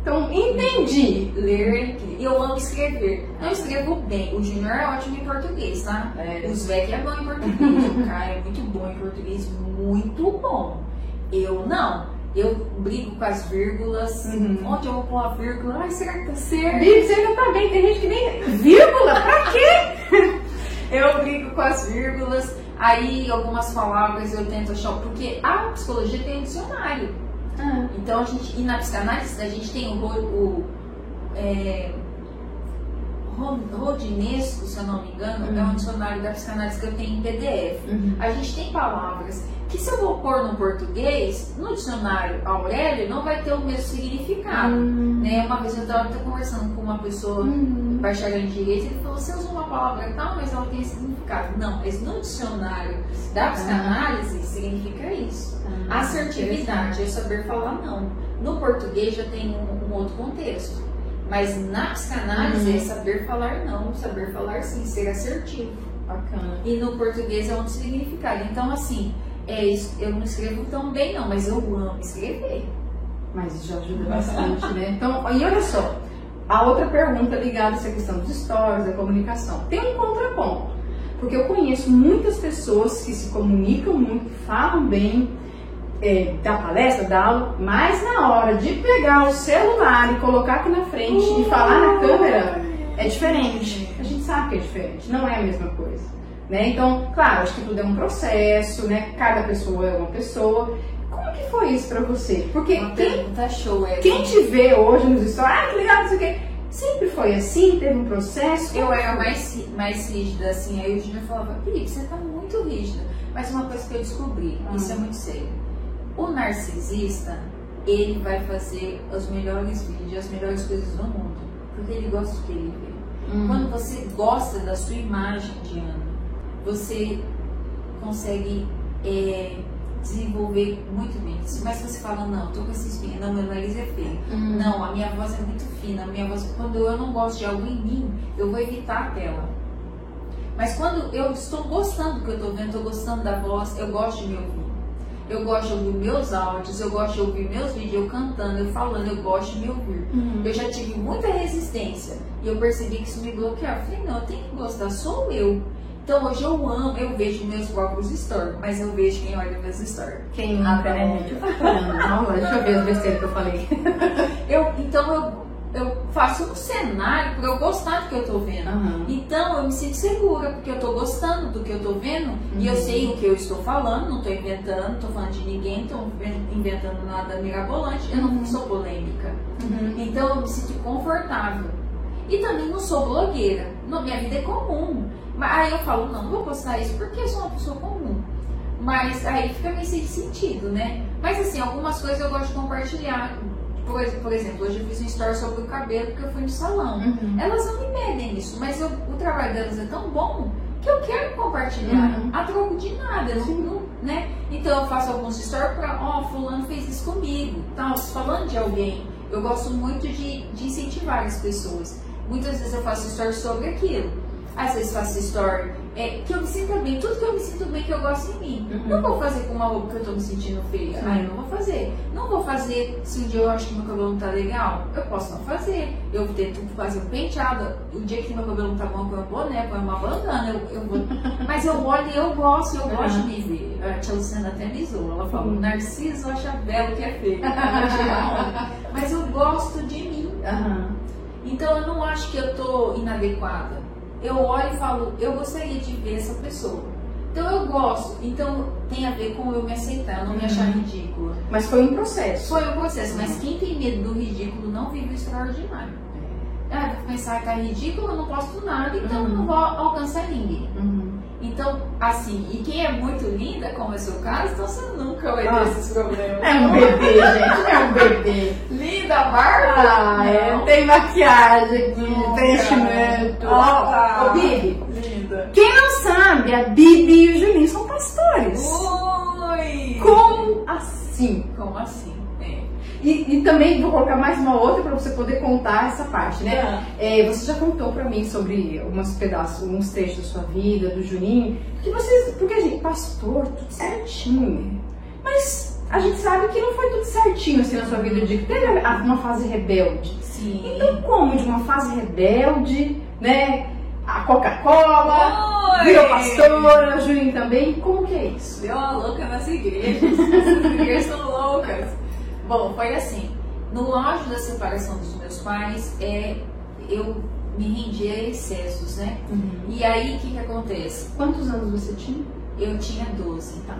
Então, entendi. Ler incrível. Eu amo escrever. Não escrevo bem. O Júnior é ótimo em português, tá? É. O Zvek é bom em português. o Caio é muito bom em português. Muito bom. Eu não. Eu brigo com as vírgulas. Uhum. Onde eu vou pôr a vírgula? Ai, será que tá certo? Bibi, você ainda tá bem, tem gente que nem. Vírgula? Pra quê? Eu brigo com as vírgulas. Aí, algumas palavras eu tento achar. Porque a psicologia tem um dicionário. Então a gente, e na psicanálise a gente tem o, o é, ro- Rodinesco, se eu não me engano, é um Uhum. dicionário da psicanálise que eu tenho em PDF. Uhum. A gente tem palavras que se eu vou pôr no português, no dicionário Aurélio, não vai ter o mesmo significado. Hum. Né? Uma vez eu estava conversando com uma pessoa Hum. bacharel em direito, ele falou, você usa uma palavra tal, mas ela tem esse significado. Não, mas no dicionário da psicanálise significa isso. Ah, Assertividade é saber falar não. No português já tem um, um outro contexto. Mas na psicanálise Uhum. é saber falar não, saber falar sim, ser assertivo. Bacana. E no português é outro significado. Então, assim, é eu não escrevo tão bem não, mas eu amo escrever. Mas isso já ajuda bastante, né? Então, e olha só, a outra pergunta ligada a essa questão dos stories, da comunicação. Tem um contraponto. Porque eu conheço muitas pessoas que se comunicam muito, falam bem, é, da palestra, da aula, mas na hora de pegar o celular e colocar aqui na frente e falar na câmera, é diferente. A gente sabe que é diferente, não é a mesma coisa. Né? Então, claro, acho que tudo é um processo, né? Cada pessoa é uma pessoa. Como que foi isso pra você? Porque Uma quem, pergunta show, é. quem te vê hoje nos stories, ah, que legal, não sei o quê. Sempre foi assim? Teve um processo? Eu era mais, mais rígida, assim, aí o Júnior falava, Felipe, você tá muito rígida. Mas uma coisa que eu descobri, Hum. isso é muito sério. O narcisista, ele vai fazer os melhores vídeos, as melhores coisas do mundo. Porque ele gosta do que ele vê. Hum. Quando você gosta da sua imagem, Diana, você consegue é, desenvolver muito bem. Mas se você fala, não, tô com essa espinha, não, meu nariz é feio. Hum. Não, a minha voz é muito fina. A minha voz, quando eu não gosto de algo em mim, eu vou evitar a tela. Mas quando eu estou gostando do que eu estou vendo, estou gostando da voz, eu gosto de me ouvir. Eu gosto de ouvir meus áudios, eu gosto de ouvir meus vídeos, eu cantando, eu falando, eu gosto de me ouvir. Uhum. Eu já tive muita resistência e eu percebi que isso me bloqueava. Eu falei, não, eu tenho que gostar, sou eu. Então hoje eu amo, eu vejo meus próprios stories, mas eu vejo quem olha meus stories. Quem nunca, né, gente? Não, deixa eu ver as besteiras que eu falei. Eu, então eu, eu faço um cenário para eu gostar do que eu tô vendo. Aham. Então eu me sinto segura, porque eu tô gostando do que eu tô vendo e eu Uhum. sei o que eu estou falando, não tô inventando, não tô falando de ninguém, tô inventando nada mirabolante, eu não Uhum. sou polêmica. Uhum. Então eu me sinto confortável. E também não sou blogueira. Não, minha vida é comum. Mas aí eu falo, não, não vou postar isso porque eu sou uma pessoa comum. Mas aí fica meio sem sentido, né? Mas assim, algumas coisas eu gosto de compartilhar. Por, por exemplo, hoje eu fiz um story sobre o cabelo porque eu fui no salão. Uhum. Elas não me pedem isso, mas eu- o trabalho delas é tão bom que eu quero compartilhar Uhum. a troco de nada, não, não- né? Então eu faço alguns stories pra, ó, fulano fez isso comigo, tal, falando de alguém. Eu gosto muito de, de incentivar as pessoas. Muitas vezes eu faço stories sobre aquilo. Às vezes faço story é, que eu me sinta bem, tudo que eu me sinto bem que eu gosto em mim. Uhum. Não vou fazer com uma roupa que eu tô me sentindo feia. Sim. Ai, não vou fazer. Não vou fazer se um dia eu acho que meu cabelo não tá legal. Eu posso não fazer. Eu tento fazer um penteado. O dia que meu cabelo não tá bom, eu ponho um boné, ponho uma bandana. Eu, eu vou... Mas eu olho e eu gosto, eu gosto Uhum. de me ver. A tia Luciana até me zoou. Ela falou, Uhum. Narciso acha belo que é feio. Eu. Mas eu gosto de mim. Aham. Então eu não acho que eu tô inadequada. Eu olho e falo, eu gostaria de ver essa pessoa. Então eu gosto. Então tem a ver com eu me aceitar, eu não me achar Uhum. ridícula. Mas foi um processo. Foi um processo, mas quem tem medo do ridículo não vive o extraordinário. Ah, vou pensar que tá ridículo, eu não posto nada, então eu não vou alcançar ninguém. Uhum. Então, assim, e quem é muito linda, como é o seu caso, então você nunca vai ter Ah. esses problemas. É um bebê, gente, é um bebê. Linda, barba? Ah, é, tem maquiagem aqui, Não, preenchimento. Ó, ô, Bibi, Linda. quem não sabe, a Bibi e o Julinho são pastores. Oi! Como assim? Como assim? É. E, e também vou colocar mais uma outra para você poder contar essa parte, né? É, você já contou pra mim sobre alguns pedaços, uns trechos da sua vida, do Juninho, que vocês, porque a gente, pastor, tudo certinho. Mas a gente sabe que não foi tudo certinho assim na sua vida, de que teve a- uma fase rebelde. Sim. Então, como de uma fase rebelde, né? A Coca-Cola, virou pastora, o Juninho também, como que é isso? Deu uma louca nas igrejas. Essas igrejas são loucas. Bom, foi assim. No auge da separação dos meus pais, é, eu me rendi a excessos, né? E aí, o que que acontece? Quantos anos você tinha? Eu tinha 12. Tá.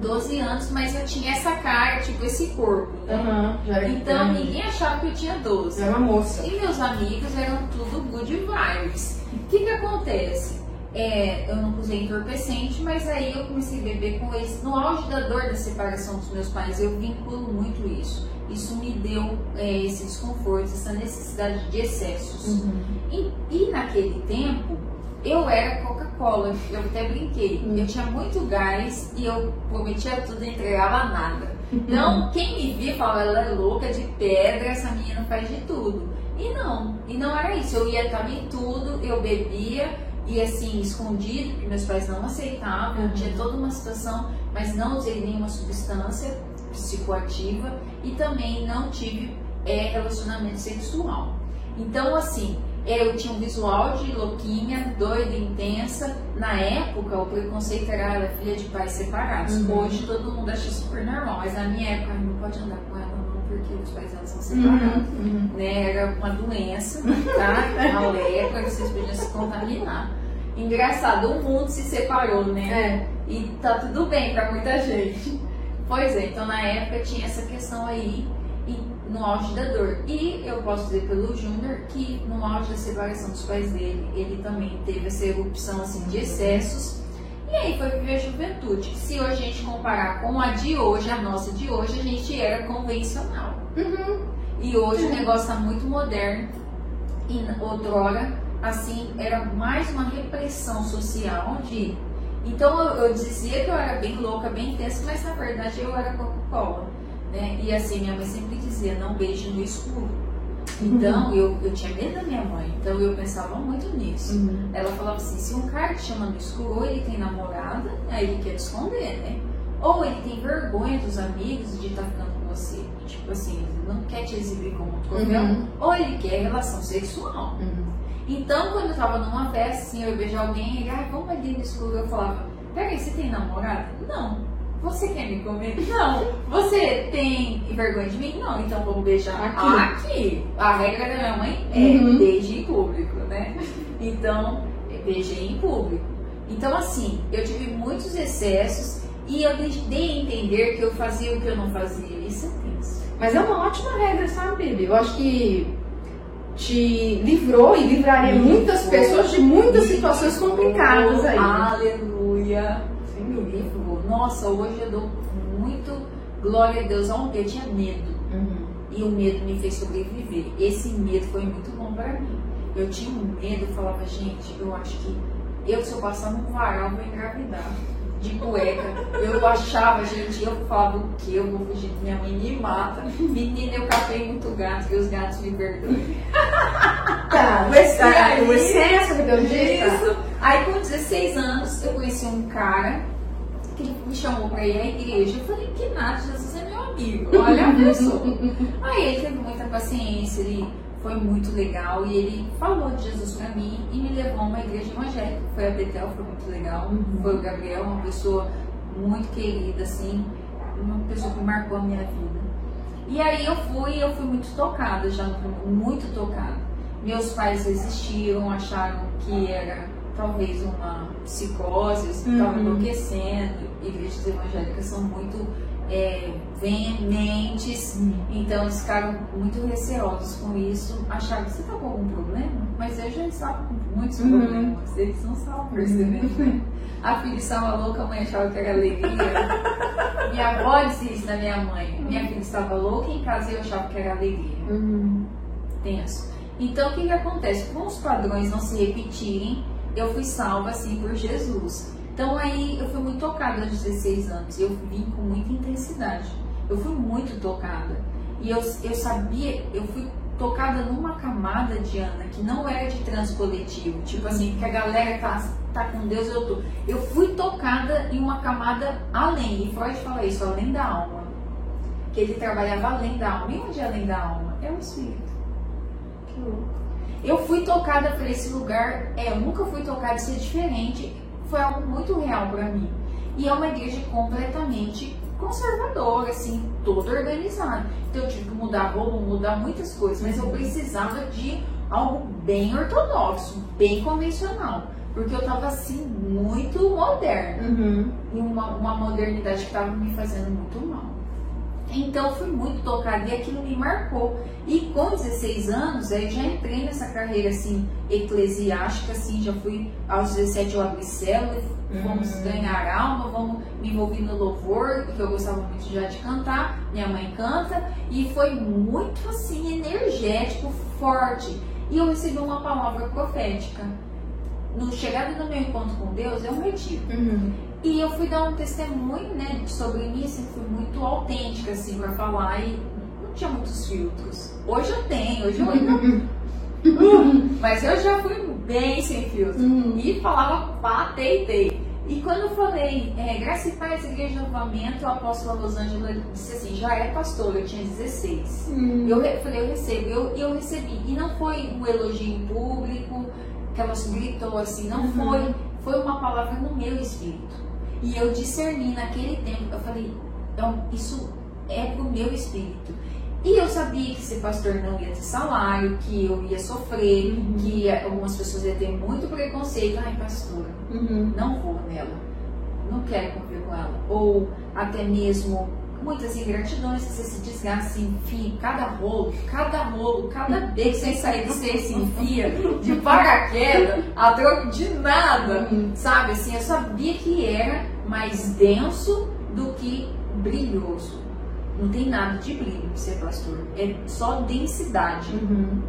12 anos, mas eu tinha essa cara, tipo, esse corpo, né? Era Então, ninguém achava que eu tinha 12. Já era uma moça. E meus amigos eram tudo good vibes. O que que acontece? É, eu não usei entorpecente, mas aí eu comecei a beber com eles. No auge da dor da separação dos meus pais, eu vinculo muito isso. Isso me deu é, esse desconforto, essa necessidade de excessos. Uhum. E, e naquele tempo, eu era Coca-Cola, eu até brinquei. Hum. Eu tinha muito gás e eu prometia tudo e entregava nada. Então, quem me via falava, ela é louca de pedra, essa menina faz de tudo. E não, e não era isso. Eu ia também tudo, eu bebia, e assim, escondido, porque meus pais não aceitavam, Uhum. tinha toda uma situação, mas não usei nenhuma substância. psicoativa e também não tive é, relacionamento sexual. Então, assim, eu tinha um visual de louquinha, doida, intensa. Na época, o preconceito era ela é filha de pais separados. Uhum. Hoje todo mundo acha super normal, mas na minha época não pode andar com ela não, porque os pais dela são separados. Uhum. uhum. Né? Era uma doença, tá? Uma lepra, vocês podiam se contaminar. Engraçado, o mundo se separou, né? É. E tá tudo bem pra muita gente. Pois é, então na época tinha essa questão aí no auge da dor. E eu posso dizer pelo Júnior que no auge da separação dos pais dele, ele também teve essa erupção assim, de excessos. E aí foi viver a juventude. Se hoje a gente comparar com a de hoje, a nossa de hoje, a gente era convencional. Uhum. E hoje uhum. o negócio está muito moderno. E outrora, assim, era mais uma repressão social de. Então eu, eu dizia que eu era bem louca, bem intensa, mas na verdade eu era Coca-Cola. Né? E assim, minha mãe sempre dizia, não beije no escuro. Então, uhum. eu, eu tinha medo da minha mãe, então eu pensava muito nisso. Uhum. Ela falava assim, se um cara te chama no escuro, ou ele tem namorada, aí ele quer te esconder, né? Ou ele tem vergonha dos amigos de estar tá ficando com você. Tipo assim, ele não quer te exibir como um. Uhum. Ou ele quer relação sexual. Uhum. Então, quando eu tava numa festa, assim, eu vejo alguém, ele, ah, vamos ali no escuro, eu falava, peraí, você tem namorada? Não. Você quer me comer? Não. Você tem vergonha de mim? Não. Então vamos beijar aqui. aqui. A regra da minha mãe é uhum. beije em público, né? Então, beijei em público. Então, assim, eu tive muitos excessos e eu dei a entender que eu fazia o que eu não fazia. Isso é tenso. Mas é uma ótima regra, sabe, Bibi? Eu acho que te livrou e livraria muitas pessoas de muitas situações complicadas aí. Aleluia nossa, hoje eu dou muito glória a Deus. Ontem eu tinha medo. Uhum. E o medo me fez sobreviver. Esse medo foi muito bom para mim. Eu tinha um medo, eu falava, gente, eu acho que eu, se eu passar num varal, vou engravidar. De cueca. Eu achava, gente, eu falava o que? Eu vou fugir minha mãe me mata. Menina, eu catei muito gato, e os gatos me perdoem. Tá, o excesso de Isso. Aí com 16 anos eu conheci um cara que me chamou para ir à igreja. Eu falei, que nada, Jesus é meu amigo, olha a pessoa. Aí ele teve muita paciência, ele foi muito legal e ele falou de Jesus para mim e me levou a uma igreja evangélica. Foi a Betel, foi muito legal. Uhum. Foi o Gabriel, uma pessoa muito querida, assim, uma pessoa que marcou a minha vida. E aí eu fui, eu fui muito tocada, já muito tocada. Meus pais resistiram, acharam que era talvez uma psicose, estava uhum. enlouquecendo igrejas evangélicas são muito é, veementes, hum. então eles ficaram muito receosos com isso, acharam que você está com algum problema, mas eu já estava com muitos uhum. problemas, eles não estavam percebendo. Né? A filha estava louca, a mãe achava que era alegria. minha avó disse isso da minha mãe, minha filha estava louca em casa e eu achava que era alegria. Uhum. Tenso. Então o que, que acontece? Com os padrões não se repetirem, eu fui salva assim por Jesus. Então aí eu fui muito tocada aos 16 anos. Eu vim com muita intensidade. Eu fui muito tocada. E eu, eu sabia, eu fui tocada numa camada, Diana, que não era de transcoletivo. Tipo assim, que a galera tá, tá com Deus, eu tô. Eu fui tocada em uma camada além. E Freud fala isso, além da alma. Que ele trabalhava além da alma. E onde é além da alma? É o espírito. Que louco. Eu fui tocada para esse lugar. É, eu nunca fui tocada de ser diferente foi algo muito real para mim. E é uma igreja completamente conservadora, assim, toda organizada. Então eu tive que mudar roubo, mudar muitas coisas, mas eu precisava de algo bem ortodoxo, bem convencional. Porque eu tava assim, muito moderna. Uhum. E uma, uma modernidade que tava me fazendo muito mal. Então fui muito tocada e aquilo me marcou. E com 16 anos, aí já entrei nessa carreira assim eclesiástica, assim, já fui aos 17 eu abri célula, vamos uhum. ganhar alma, vamos me envolver no louvor, porque eu gostava muito já de cantar, minha mãe canta, e foi muito assim energético, forte. E eu recebi uma palavra profética. No chegada do meu encontro com Deus, é um retiro. Uhum. E eu fui dar um testemunho, né, sobre mim, assim, fui muito autêntica, assim, pra falar e não tinha muitos filtros. Hoje eu tenho, hoje eu ainda... Mas eu já fui bem sem filtro. Uhum. E falava pá, tei, tei. E quando eu falei, é, Graça e Paz, Igreja Novamento, a apóstola Rosângela disse assim, já é pastora, eu tinha 16. Hum. Eu falei, eu recebo, eu, eu recebi. E não foi um elogio em público, que ela gritou assim, não uhum. foi, foi uma palavra no meu espírito. E eu discerni naquele tempo, eu falei, então, isso é pro meu espírito. E eu sabia que ser pastor não ia ter salário, que eu ia sofrer, uhum. que algumas pessoas iam ter muito preconceito. Ai, pastora, uhum. não vou nela, não quero conviver com ela. Ou até mesmo muitas ingratidões que você se desgasta, enfia cada rolo, cada rolo, cada vez que você sair de você se enfia de paraquedas a troco de nada, sabe? Assim, eu sabia que era mais denso do que brilhoso. Não tem nada de brilho ser pastor. É só densidade. Uhum.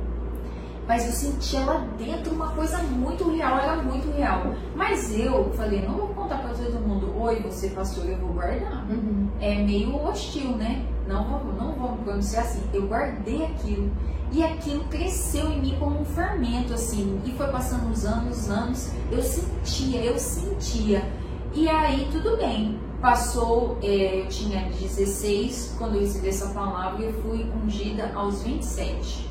Mas eu sentia lá dentro uma coisa muito real, era muito real. Mas eu falei, não vou contar para todo mundo, oi, você pastor, eu vou guardar. Uhum. É meio hostil, né? Não vamos, não vamos pronunciar assim. Eu guardei aquilo. E aquilo cresceu em mim como um fermento, assim. E foi passando os anos, anos. Eu sentia, eu sentia. E aí, tudo bem Passou, é, eu tinha 16 quando eu recebi essa palavra e eu fui ungida aos 27.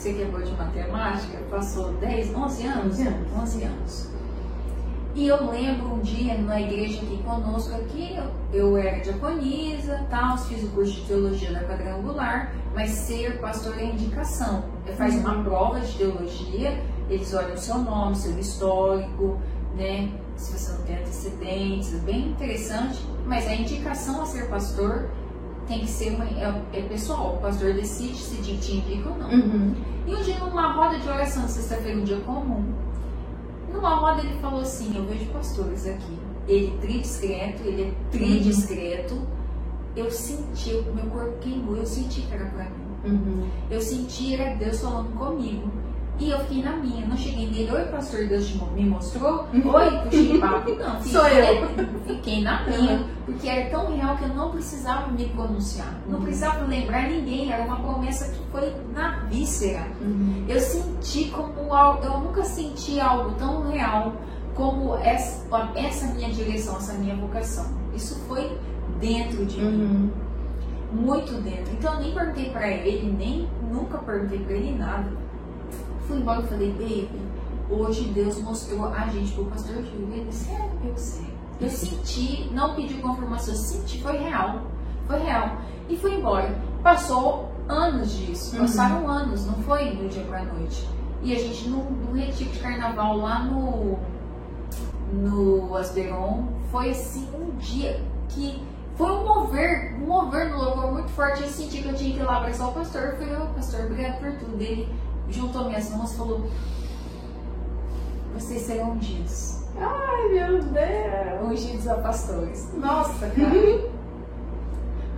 Você que é boa de matemática, passou 10, 11 anos? 11 anos. 11 anos. E eu lembro um dia na igreja aqui conosco, aqui eu, eu era diaconisa, tal, fiz o curso de teologia da quadrangular, mas ser pastor é indicação. Você faz uma uhum. prova de teologia, eles olham o seu nome, seu histórico, né? Se você não tem antecedentes, é bem interessante, mas a indicação a ser pastor tem que ser uma, é, é pessoal. O pastor decide se te indica ou não. Uhum. E um dia, numa roda de oração sexta-feira, um dia comum, numa roda ele falou assim: Eu vejo pastores aqui. Ele tridiscreto, ele é tridiscreto. Uhum. Eu senti, o meu corpo queimou, eu senti que era pra mim. Uhum. Eu senti era Deus falando comigo. E eu fiquei na minha, não cheguei nele, oi pastor, Deus me mostrou, oi, puxei papo, não. Sou eu. Fiquei na minha, porque era tão real que eu não precisava me pronunciar, não uhum. precisava lembrar ninguém, era uma promessa que foi na víscera. Uhum. Eu senti como algo, eu nunca senti algo tão real como essa, essa minha direção, essa minha vocação. Isso foi dentro de uhum. mim. Muito dentro. Então eu nem perguntei para ele, nem nunca perguntei para ele nada fui embora e falei, baby, hoje Deus mostrou a gente pro pastor disse, é, eu sei. Eu senti, não pedi confirmação, eu senti, foi real. Foi real. E fui embora. Passou anos disso. Uhum. Passaram anos, não foi do dia pra noite. E a gente no, no retiro de carnaval lá no, no Asberon, foi assim um dia que foi um mover, um mover no louvor muito forte. Eu senti que eu tinha que ir lá abraçar o pastor. Eu falei, ô oh, pastor, obrigado por tudo. Ele, juntou minhas mãos e falou: Vocês serão ungidos. Ai, meu Deus! Ungidos a pastores. Nossa, cara.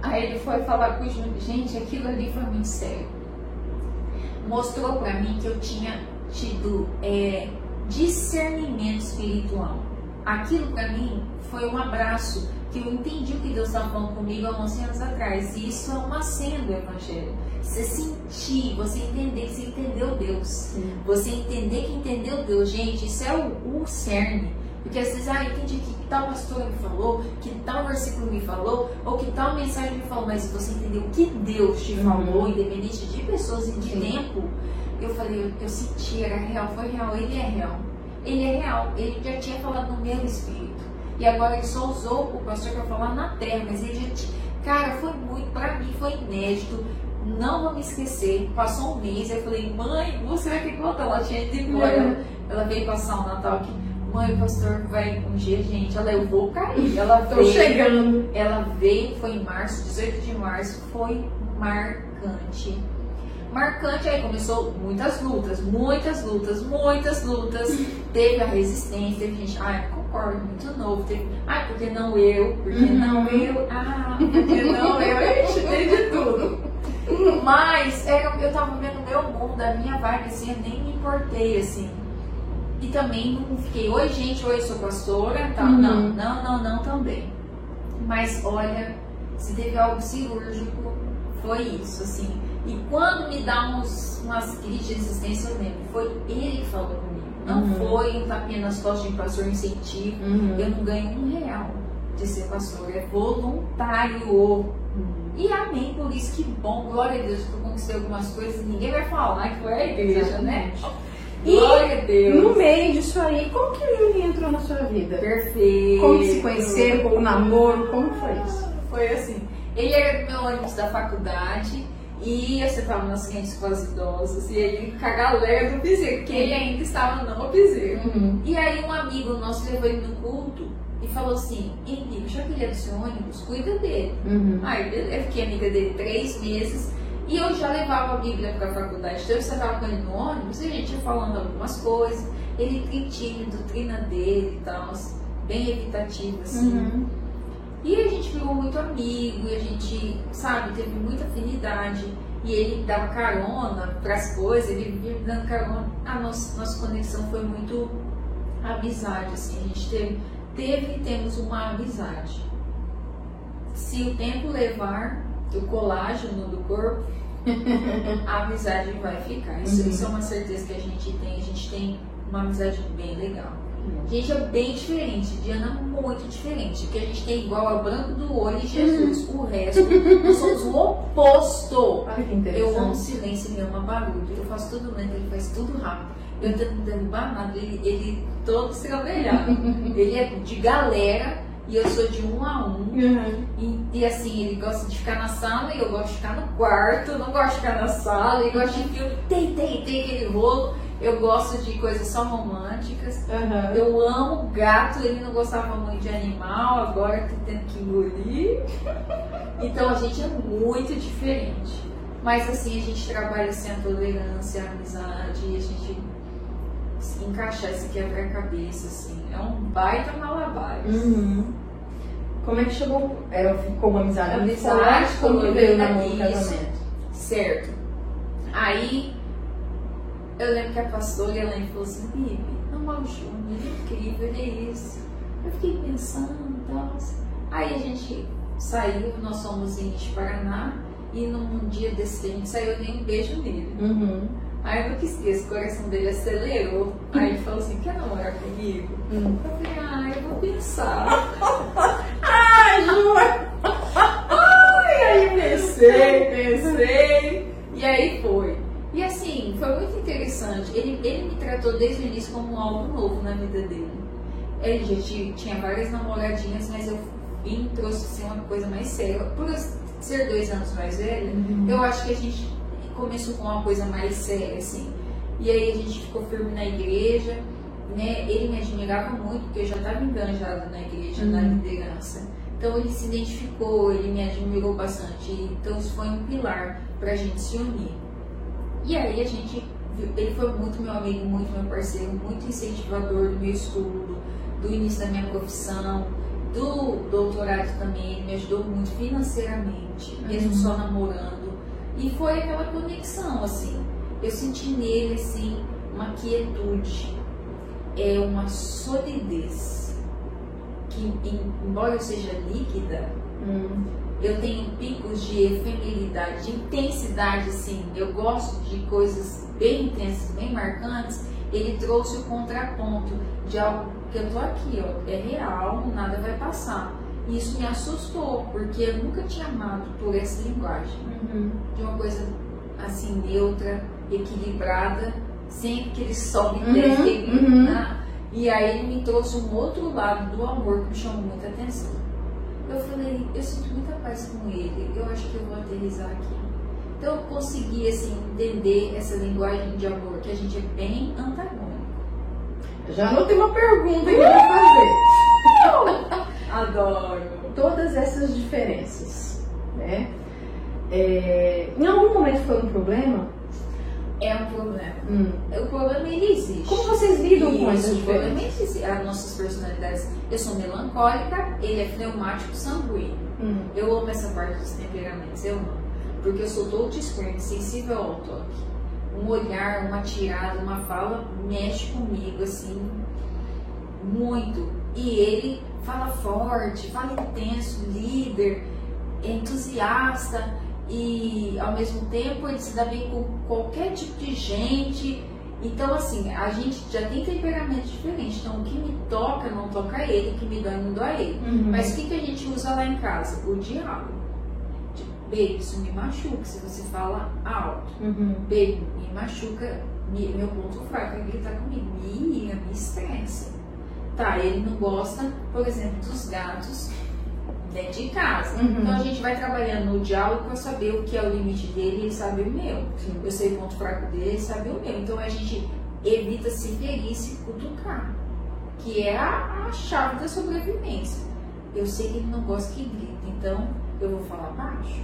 Aí ele foi falar com o Júnior: Gente, aquilo ali foi muito sério. Mostrou para mim que eu tinha tido é, discernimento espiritual. Aquilo para mim foi um abraço que eu entendi o que Deus estava falando comigo há 11 anos atrás. E isso é uma cena do Evangelho. Você sentir, você entender que você entendeu Deus. Sim. Você entender que entendeu Deus. Gente, isso é o, o cerne. Porque às vezes, ah, entendi que tal pastor me falou, que tal versículo me falou, ou que tal mensagem me falou, mas você entendeu o que Deus te uhum. falou, independente de pessoas e de Sim. tempo, eu falei, eu, eu senti, era real, foi real, ele é real. Ele é real, ele já tinha falado no meu espírito. E agora ele só usou o pastor para falar na terra, mas ele tinha. Cara, foi muito, para mim foi inédito. Não vou me esquecer. Passou um mês, eu falei, mãe, você vai ter conta? Ela tinha ido embora. Ela, ela veio passar o Natal aqui. Mãe, o pastor vai um dia, gente. Ela, eu vou cair. Ela Tô veio, chegando. Ela veio, foi em março, 18 de março, foi marcante marcante. Aí começou muitas lutas, muitas lutas, muitas lutas. Teve a resistência, teve gente, ai, concordo, muito novo. Teve, ai, porque não eu? Porque uhum. não eu? Ah, porque não eu? A gente tem de tudo. Mas era, eu tava vendo o meu mundo, a minha vibe, assim, eu nem me importei, assim. E também não fiquei, oi gente, oi, sou pastora, tá? Uhum. Não, não, não, não também. Mas olha, se teve algo cirúrgico, foi isso, assim e quando me dá uns, umas crises de existência, eu lembro, foi ele que falou comigo. Não Uhum. foi um tapinha nas costas de pastor incentivo. Uhum. Eu não ganho um real de ser pastor, é voluntário. Uhum. E amém por isso, que bom, glória a Deus, que eu conquistei algumas coisas e ninguém vai falar que foi a igreja, né? E Glória a Deus. No meio disso aí, como que o Júnior entrou na sua vida? Perfeito. Como se conheceram, como namoro, como foi isso? Foi assim. Ele era meu ônibus da faculdade e eu sentava nas frentes com as idosas e ele com a galera do que ele ainda estava no piseiro. Uhum. E aí um amigo nosso levou ele no culto e falou assim, Henrique, já que ele é do seu ônibus, cuida dele. Uhum. Aí eu fiquei amiga dele três meses e eu já levava a Bíblia para a faculdade. Então eu sentava com ele no ônibus e a gente ia falando algumas coisas. Ele tri tímido, trina dele e tal, bem evitativo assim. Uhum. E a gente ficou muito amigo, e a gente, sabe, teve muita afinidade. E ele dava carona para as coisas, ele vivia dando carona. A nossa, nossa conexão foi muito amizade, assim. A gente teve, teve e temos uma amizade. Se o tempo levar o colágeno do corpo, a amizade vai ficar. Isso, Uhum. isso é uma certeza que a gente tem. A gente tem uma amizade bem legal. Gente é bem diferente, Diana muito diferente. O que a gente tem igual é o branco do olho e Jesus. O resto, nós somos o oposto. Olha que Eu amo silêncio, ele ama barulho. Eu faço tudo lento, ele faz tudo rápido. Eu tento não derrubar nada, ele, ele todo estrambelhado. ele é de galera e eu sou de um a um. Uhum. E, e assim, ele gosta de ficar na sala e eu gosto de ficar no quarto. Não gosto de ficar na sala, ele gosta de filme, tem, tem, tem aquele rolo. Eu gosto de coisas só românticas. Uhum. Eu amo gato, ele não gostava muito de animal, agora tá tendo que engolir. Então a gente é muito diferente. Mas assim, a gente trabalha assim a tolerância, a amizade, e a gente se encaixar esse quebra-cabeça, assim. É um baita malabares. Uhum. Como é que chegou? É, ficou uma amizade? Amizade, como veio no casamento? Certo. Aí eu lembro que a pastora Elaine falou assim, Bibi, namoro Júnior, ele é incrível, ele é isso. Eu fiquei pensando e tal. Aí a gente saiu, nós fomos em Paraná e num dia desse a gente saiu, eu dei um beijo nele. Uhum. Aí eu nunca esqueço, o coração dele acelerou. Aí ele falou assim, quer namorar comigo? Uhum. Eu falei, ah, eu vou pensar. Ai, Ju! Ai, aí pensei, pensei. E aí foi. E assim, foi muito interessante. Ele, ele me tratou desde o início como algo novo na vida dele. Ele já tinha, tinha várias namoradinhas, mas eu vim trouxe assim, uma coisa mais séria. Por eu ser dois anos mais velha, eu acho que a gente começou com uma coisa mais séria, assim. E aí a gente ficou firme na igreja, né? Ele me admirava muito, porque eu já estava enganjada na igreja, na Uhum. liderança. Então ele se identificou, ele me admirou bastante. Então isso foi um pilar para a gente se unir. E aí a gente, ele foi muito meu amigo, muito meu parceiro, muito incentivador do meu estudo, do início da minha profissão, do doutorado também. Ele me ajudou muito financeiramente, mesmo Uhum. só namorando. E foi aquela conexão, assim. Eu senti nele, assim, uma quietude, é uma solidez, que em- embora eu seja líquida, Uhum. Eu tenho picos de efemeridade, de intensidade, assim. Eu gosto de coisas bem intensas, bem marcantes. Ele trouxe o contraponto de algo que eu tô aqui, ó, é real, nada vai passar. E isso me assustou, porque eu nunca tinha amado por essa linguagem Uhum. de uma coisa assim neutra, equilibrada, sem aquele sobe e Uhum, aquele- uhum. né? E aí ele me trouxe um outro lado do amor que me chamou muita atenção. Eu falei, eu sinto muita paz com ele, eu acho que eu vou aterrizar aqui. Então eu consegui assim, entender essa linguagem de amor, que a gente é bem antagônico. Já anotei uma pergunta que eu vou fazer. Adoro! Todas essas diferenças, né? É, em algum momento foi um problema? É um problema. Hum. O problema ele existe. Como vocês lidam com Isso, o problema existe. As nossas personalidades. Eu sou melancólica, ele é fleumático sanguíneo. Hum. Eu amo essa parte dos temperamentos, eu amo. Porque eu sou touchscreen, sensível ao toque. Um olhar, uma tirada, uma fala mexe comigo, assim, muito. E ele fala forte, fala intenso, líder, entusiasta e ao mesmo tempo ele se dá bem com qualquer tipo de gente Então, assim, a gente já tem temperamento diferente. Então, o que me toca não toca ele, o que me dói não dói ele. Uhum. Mas o que, que a gente usa lá em casa? O diálogo. Tipo, baby, isso me machuca se você fala alto. Uhum. Baby, me machuca, me- meu ponto fraco é gritar comigo. Me me estressa. Tá, ele não gosta, por exemplo, dos gatos dentro de casa. Uhum. Então a gente vai trabalhando no diálogo para saber o que é o limite dele e ele sabe o meu. Sim. Eu sei o ponto fraco dele, ele sabe o meu. Então a gente evita se ferir se cutucar, que é a, a chave da sobrevivência. Eu sei que ele não gosta que grita, então eu vou falar baixo.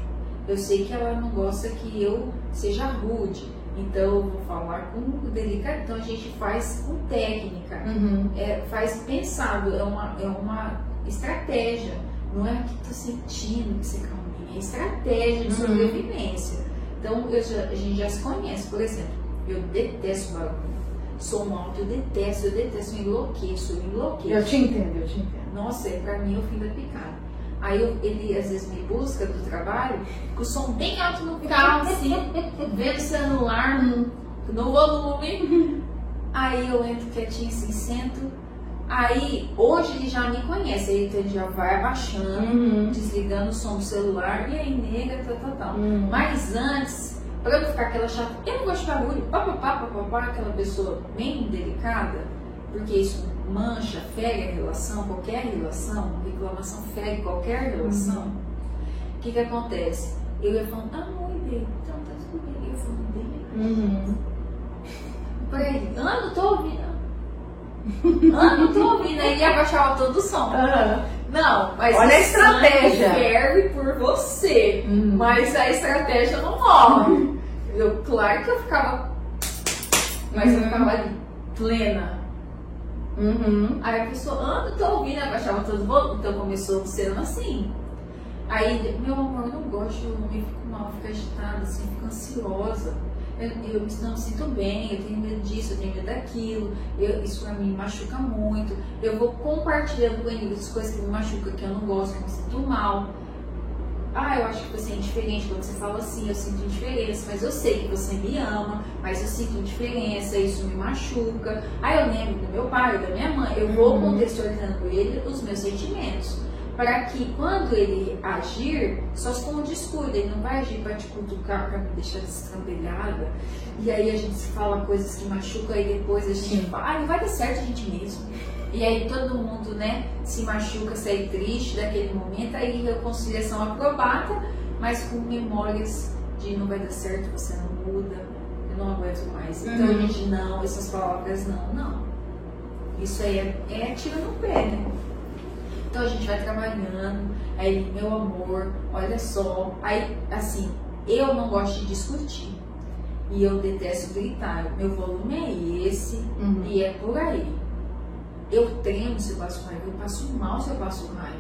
Eu sei que ela não gosta que eu seja rude, então eu vou falar com delicado. Então a gente faz com técnica Uhum. é, faz pensado, é uma, é uma estratégia. Não é que tô sentindo que você calminha, é estratégia de Uhum. sobrevivência. Então eu já- a gente já se conhece, por exemplo, eu detesto barulho. Som alto, eu detesto, eu detesto, eu enlouqueço, eu enlouqueço. Eu te entendo, eu te entendo. Nossa, é pra mim o fim da picada. Aí eu- ele às vezes me busca do trabalho com o som bem alto no carro, assim, vendo o celular no, no volume. Aí eu entro quietinho assim, sento. Aí hoje ele já me conhece, ele já vai abaixando, Uhum. desligando o som do celular, e aí nega, tal, tal, tal. Uhum. Mas antes, pra eu ficar aquela chata, eu não gosto de barulho, papapá, papapá, aquela pessoa bem delicada, porque isso mancha, fere a relação, qualquer relação, reclamação fere qualquer relação. O que que acontece? Eu ia falando, ah, oi, então tá tudo bem, eu falando bem, Uhum. pra ele, ah, não tô ouvindo. Ah, não tô ouvindo, aí ele abaixava todo o som. Aham. Não, mas Olha a estratégia. ferve por você. Uhum. Mas a estratégia não morre. Eu, claro que eu ficava. Mas eu Uhum. ficava ali, plena. Uhum. Aí a pessoa, ah, não tô ouvindo, abaixava todo o volume. Então começou sendo assim. Aí, meu amor, eu não gosto, eu me fico mal, fico agitada, assim, fico ansiosa. Eu, eu não me sinto bem, eu tenho medo disso, eu tenho medo daquilo, eu- isso pra mim machuca muito. Eu vou compartilhando com ele as coisas que me machucam, que eu não gosto, que eu me sinto mal. Ah, eu acho que você é indiferente quando você fala assim, eu sinto indiferença, mas eu sei que você me ama, mas eu sinto indiferença, isso me machuca. Aí eu lembro do meu pai, da minha mãe, eu vou Uhum. contextualizando ele os meus sentimentos. Para que quando ele agir, só se for um descuido, ele não vai agir para te cutucar, para me deixar destrampelhada. E aí a gente fala coisas que machucam, aí depois a gente Sim. fala, ah, não vai dar certo a gente mesmo. E aí todo mundo, né, se machuca, sai triste daquele momento, aí reconciliação acrobata, mas com memórias de não vai dar certo, você não muda, eu não aguento mais. Então Uhum. a gente não, essas palavras não, não. Isso aí é, é tira no pé, né? Então a gente vai trabalhando, aí meu amor, olha só, aí assim, eu não gosto de discutir. E eu detesto gritar. Meu volume é esse Uhum. e é por aí. Eu tremo se eu passo raiva, eu passo mal se eu passo raiva.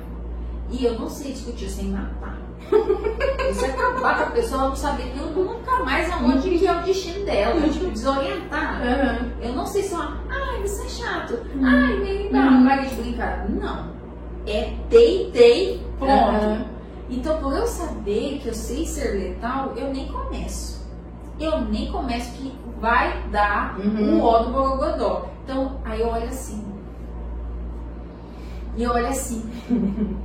E eu não sei discutir sem matar. Isso é acabar com a pessoa, ela não saber que eu nunca mais aonde que é o destino dela. Tipo, desorientar. Aham. Eu não sei se é uma, ai, você é chato, Uhum. ai, meio dá, Uhum. para de brincar. Não. É deitei, pronto. Aham. Então, por eu saber que eu sei ser letal, eu nem começo. Eu nem começo que vai dar Uhum. o ó do borogodó. Então, aí eu olho assim. E eu olho assim.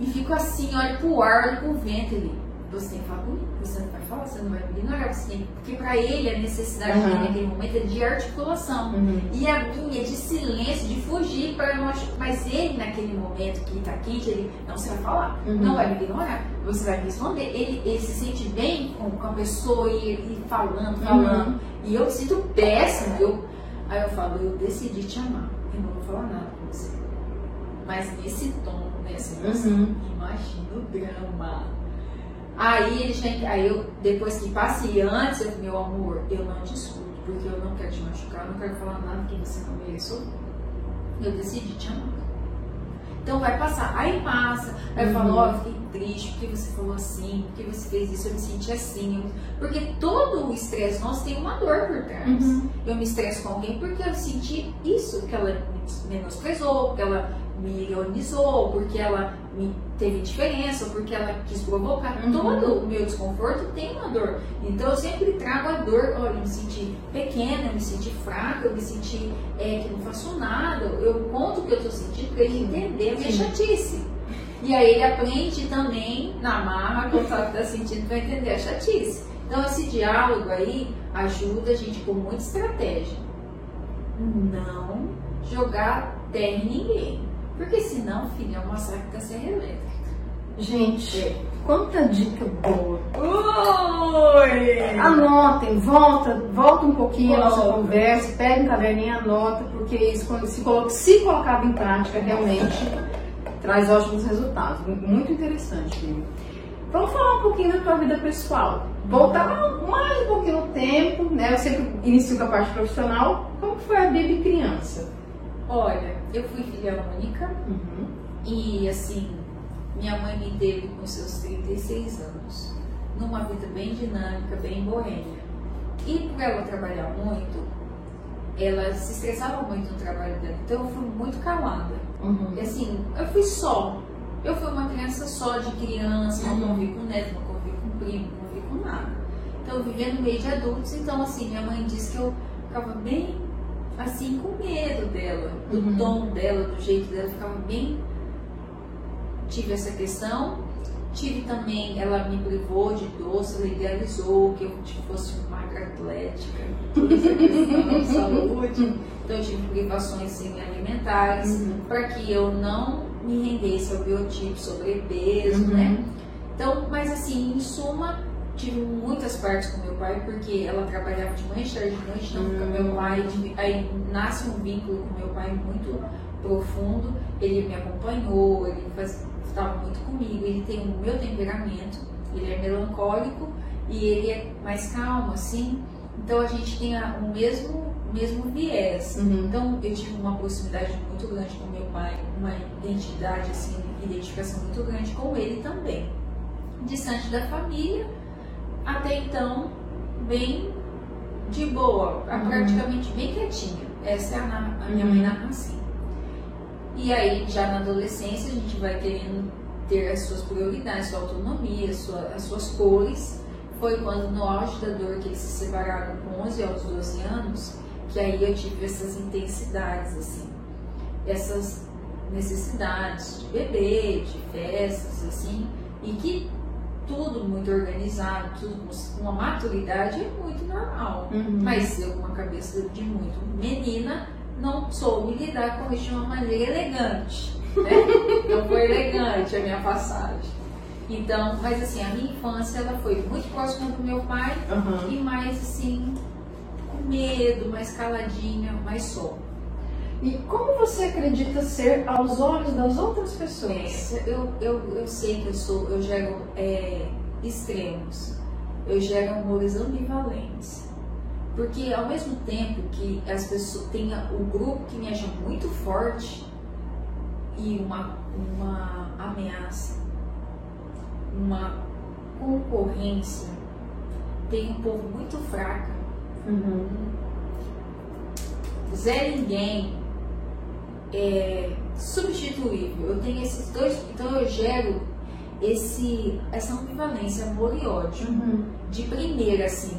e fico assim, olho pro ar, olho pro vento ali. Você tem que falar comigo, você não vai falar, você não vai me ignorar, você tem... Porque pra ele a necessidade Uhum. dele naquele momento é de articulação. Uhum. E a minha é de silêncio, de fugir para não achar. Mas ele, naquele momento que tá quente, ele não você vai falar, Uhum. não vai me ignorar, você vai me responder. Ele, ele se sente bem com, com a pessoa e, e falando, falando. Uhum. E eu me sinto péssima. Eu, aí eu falo, eu decidi te amar. Eu não vou falar nada com você. Mas nesse tom, nessa emoção, Uhum. imagina o drama. Aí ele já, aí eu, depois que passa e antes, eu, meu amor, eu não discuto, porque eu não quero te machucar, eu não quero falar nada que você não mereça. Eu decidi te amar. Então vai passar, aí passa, aí eu falo, Uhum. ó, eu fiquei triste, porque você falou assim, porque você fez isso, eu me senti assim. Porque todo o estresse nosso tem uma dor por trás. Uhum. Eu me estresso com alguém porque eu senti isso que ela me menosprezou, porque ela me ironizou, porque ela me teve diferença, porque ela quis provocar. Uhum. Todo o meu desconforto tem uma dor. Então eu sempre trago a dor. Olha, eu me senti pequena, eu me senti fraca, eu me senti é, que não faço nada. Eu conto o que eu tô sentindo para ele entender a minha Sim. chatice. E aí ele aprende também na marra contar o que tá sentindo para entender a chatice. Então esse diálogo aí ajuda a gente com muita estratégia. Não jogar terra em ninguém. Porque senão, filho, é uma massacre da serra elétrica. Gente, quanta dica boa. Oi! Anotem, volta, volta um pouquinho a nossa conversa, pega um caderninho e anota, porque isso, quando se, colo- se colocado em prática, realmente traz ótimos resultados. Muito interessante, Bibi. Vamos falar um pouquinho da tua vida pessoal. Voltar mais um pouquinho no tempo, né? Eu sempre inicio com a parte profissional. Como foi a Bibi criança? Olha, eu fui filha única Uhum. e assim, minha mãe me teve com seus 36 anos, numa vida bem dinâmica, bem boêmia. E por ela trabalhar muito, ela se estressava muito no trabalho dela, então eu fui muito calada. Uhum. E assim, eu fui só. Eu fui uma criança só de criança, não Uhum. convivi com neto, não convivi com primo, não convivi com nada. Então eu vivia no meio de adultos, então assim, minha mãe disse que eu ficava bem assim, com medo dela, do Uhum. tom dela, do jeito dela, ficava bem. Tive essa questão. Tive também, ela me privou de doce, ela idealizou que eu fosse uma magra atlética, toda essa questão de saúde. Então eu tive privações assim, alimentares Uhum. para que eu não me rendesse ao biotipo sobrepeso, Uhum. né? Então, mas assim, em suma, tive muitas partes com meu pai, porque ela trabalhava de manhã, de tarde, de noite, então Hum. com meu pai, aí nasce um vínculo com meu pai muito profundo, ele me acompanhou, ele estava muito comigo, ele tem o meu temperamento, ele é melancólico e ele é mais calmo, assim, então a gente tem a- o mesmo, mesmo viés. Uhum. Então eu tive uma proximidade muito grande com meu pai, uma identidade, assim, identificação muito grande com ele também. Distante da família, até então, bem de boa, Uhum. praticamente bem quietinha. Essa é a, na- a minha Uhum. mãe narra assim. E aí, já na adolescência, a gente vai querendo ter as suas prioridades, sua autonomia, sua- as suas cores. Foi quando, no auge da dor, que eles se separaram com 11 aos 12 anos, que aí eu tive essas intensidades, assim, essas necessidades de beber, de festas, assim, e que tudo muito organizado, tudo com uma maturidade é muito normal. Uhum. Mas eu, com uma cabeça de muito menina, não soube lidar com isso de uma maneira elegante. Né? não foi elegante a minha passagem. Então, mas assim, a minha infância ela foi muito próxima do meu pai Uhum. e mais assim, com medo, mais caladinha, mais só. E como você acredita ser aos olhos das outras pessoas? É, eu, eu, eu sei que eu sou, eu gero é, extremos, eu gero amores ambivalentes. Porque ao mesmo tempo que as pessoas têm o grupo que me acha muito forte e uma, uma ameaça, uma concorrência, tem um povo muito fraca, Uhum. Zé Ninguém é substituível. Eu tenho esses dois, então eu gero esse, essa ambivalência, amor e ódio. Uhum. De primeira, assim.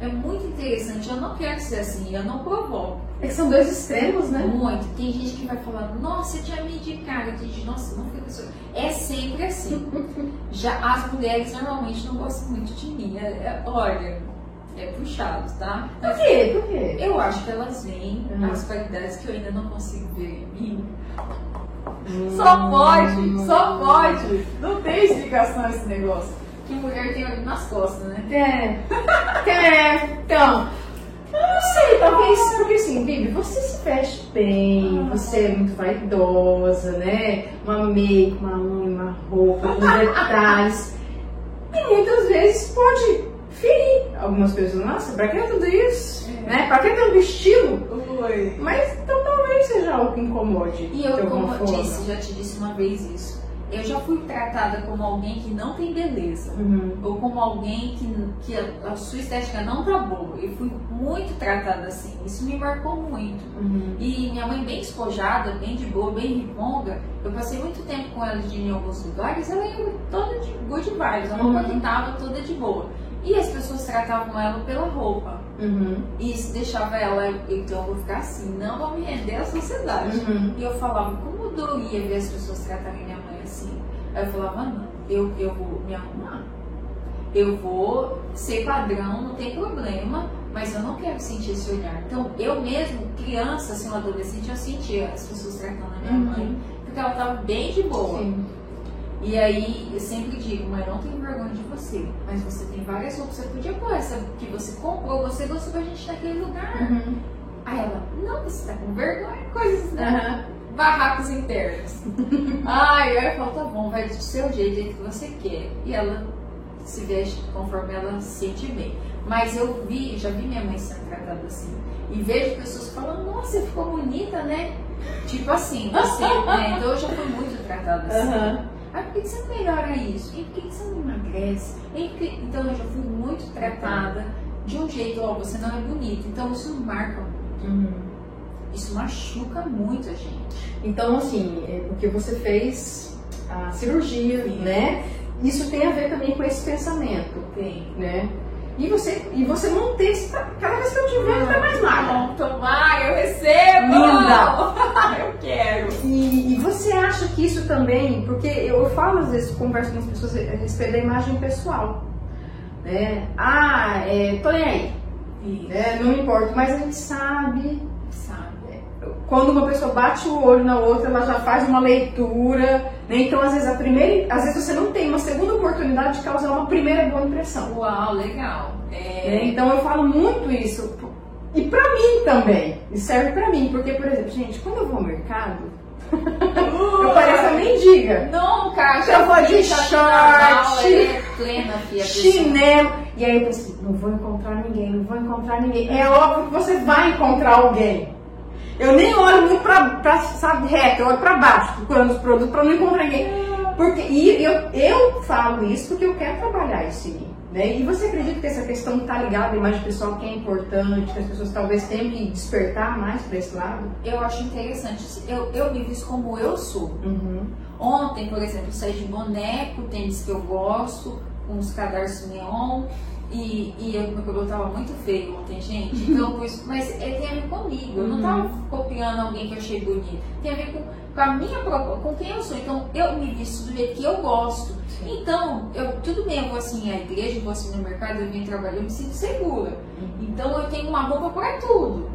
É muito interessante. Eu não quero ser assim, eu não provoco. É que são dois extremos, né? Muito. Tem gente que vai falar, nossa, eu tinha me cara. Tem gente, nossa, não fica assim. É sempre assim. Já as mulheres normalmente não gostam muito de mim. É- é- olha, é puxado, tá? Por quê? Por quê? Eu acho que elas veem Uhum. as qualidades que eu ainda não consigo ver em mim. Hum. Só pode, só pode. Não tem explicação esse negócio. Que mulher tem olho nas costas, né? É. É. Então. Não sei, talvez, porque assim, Bibi, você se veste bem, você é muito vaidosa, né? Uma make, uma unha, uma roupa, com detalhes. E muitas vezes pode ferir algumas pessoas. Nossa, pra que tudo isso? É. Né? Pra que tanto estilo? Oi. Mas então talvez seja algo que incomode. E eu, como eu disse, já te disse uma vez isso. eu já fui tratada como alguém que não tem beleza. Uhum. Ou como alguém que, que a, a sua estética não tá boa. Eu fui muito tratada assim. Isso me marcou muito. Uhum. E minha mãe bem despojada, bem de boa, bem riponga. Eu passei muito tempo com ela de em alguns lugares. Ela ia toda de good vibes. Ela não Uhum. tava toda de boa. E as pessoas tratavam ela pela roupa. Uhum. E isso deixava ela, então eu vou ficar assim, não vou me render à sociedade. Uhum. E eu falava, como doía ver as pessoas tratarem minha mãe assim? Aí eu falava, não, eu, eu vou me arrumar. Eu vou ser padrão, não tem problema, mas eu não quero sentir esse olhar. Então, eu mesmo, criança, assim, um adolescente, eu sentia as pessoas tratando a minha Uhum. mãe, porque ela tava bem de boa. Sim. E aí, eu sempre digo, mãe, não tenho vergonha de você, mas você tem várias roupas, você podia pôr essa que você comprou, você gostou da gente naquele lugar. Uhum. Aí ela, não, você tá com vergonha, coisas, né? Uhum. barracos internos. Ai, aí eu falo, tá bom, vai do seu jeito, do jeito que você quer. E ela se veste conforme ela se sente bem. Mas eu vi, já vi minha mãe sendo tratada assim. E vejo pessoas falando, nossa, você ficou bonita, né? Tipo assim, você, né? Então eu já fui muito tratada assim. Uhum. Ah, por que que você não melhora isso? E por que que você não emagrece? Que- Então eu já fui muito tratada de um jeito, ó, você não é bonita. Então isso marca muito. Uhum. Isso machuca muito a gente. Então, assim, é porque você fez a cirurgia, Sim. né? Isso tem a ver também com esse pensamento, Tem. né? E você, e você mantém esse. Cada vez que eu te vejo, tá mais magra. Tomar, eu recebo! Linda. eu quero! E, e você acha que isso também, porque eu falo às vezes, converso com as pessoas a respeito da imagem pessoal, né? Ah, é, tô nem aí, né? Não importa, mas a gente sabe? Quando uma pessoa bate o olho na outra, ela já faz uma leitura, né? Então, às vezes, a primeira, às vezes você não tem uma segunda oportunidade de causar uma primeira boa impressão. Uau, legal! né? É, Então, eu falo muito isso. E pra mim também. E serve pra mim. Porque, por exemplo, gente, quando eu vou ao mercado, eu pareço a mendiga. Nunca! Eu vou de short, é. Chinelo. E aí eu pensei, não vou encontrar ninguém, não vou encontrar ninguém. É óbvio que você vai encontrar alguém. Eu nem olho muito pra, pra sabe, reto, eu olho pra baixo, procurando os produtos pra não encontrar ninguém. Porque, e eu, eu falo isso porque eu quero trabalhar isso em mim. Né? E você acredita que essa questão está ligada à imagem pessoal que é importante, que as pessoas talvez tenham que despertar mais para esse lado? Eu acho interessante. Eu, eu me visto como eu sou. Uhum. Ontem, por exemplo, saí de boneco, tênis que eu gosto, com uns cadarços neon. E, e eu, meu cabelo tava muito feio ontem, gente. Então, por isso- mas é, tem a ver comigo. Eu não tava copiando alguém que eu achei bonito. Tem a ver com, com a minha com quem eu sou. Então, eu me visto do jeito que eu gosto. Então, eu, tudo bem, eu vou assim à igreja, eu vou assim no mercado, eu venho trabalhar, eu me sinto segura. Então, eu tenho uma roupa para tudo.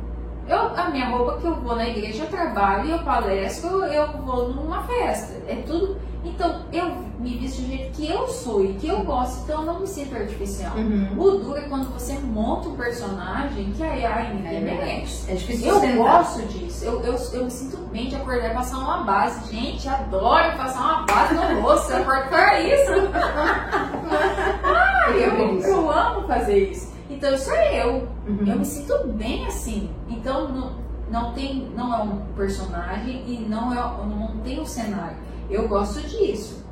Eu, a minha roupa que eu vou na igreja, eu trabalho, eu palestro, eu vou numa festa. É tudo. Então, eu me visto do jeito que eu sou e que eu gosto, então eu não me sinto artificial. Uhum. O duro é quando você monta um personagem que aí, ai, ninguém É. É difícil Eu gosto disso. Eu, eu, eu me sinto bem de acordar e passar uma base. Gente, adoro passar uma base no rosto. Eu acordo para isso. Ah, eu, eu amo fazer isso. Então, isso é eu. Uhum. Eu me sinto bem assim. Então, não, não, tem, não é um personagem e não, é, não tem um cenário. Eu gosto disso.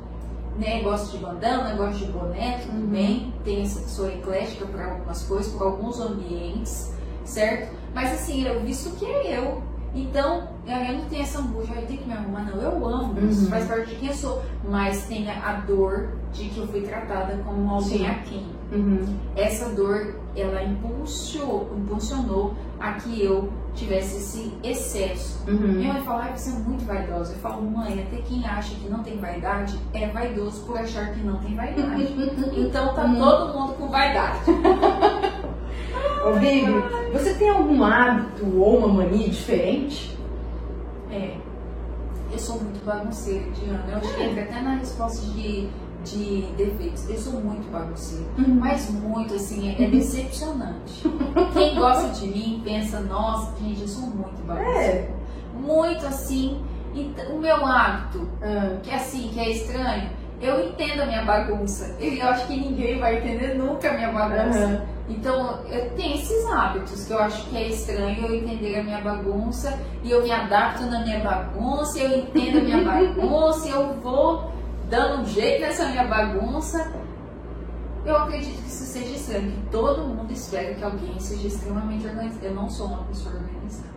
Né? Gosto de bandana, gosto de boné, tudo Uhum. bem. Tem sou eclética para algumas coisas, para alguns ambientes, certo? Mas assim, eu visto que é eu. Então, eu não tenho essa angústia, eu tenho que me arrumar, não. Eu amo isso, Uhum. faz parte de quem eu sou. Mas tem a, dor de que eu fui tratada como alguém Sim. aquém Uhum. essa dor ela impulsionou, impulsionou a que eu tivesse esse excesso. Uhum. Minha mãe fala, "Ai, você é muito vaidosa. Eu falo, mãe, até quem acha que não tem vaidade é vaidoso por achar que não tem vaidade. então tá Uhum. todo mundo com vaidade. Ô, Bibi, você tem algum hábito ou uma mania diferente? É, eu sou muito bagunceira, Diana. Eu acho que entra até na resposta de, de defeitos. Eu sou muito bagunceira. Mas muito, assim, é, é decepcionante. Quem gosta de mim pensa, nossa, gente, eu sou muito bagunceira. É. Muito assim. O meu hábito, Ah, que é assim, que é estranho, eu entendo a minha bagunça. Eu acho que ninguém vai entender nunca a minha bagunça. aham. Então, eu tenho esses hábitos que eu acho que é estranho eu entender a minha bagunça e eu me adapto na minha bagunça, eu entendo a minha bagunça eu vou dando um jeito nessa minha bagunça. Eu acredito que isso seja estranho, que todo mundo espera que alguém seja extremamente organizado. Eu não sou uma pessoa organizada.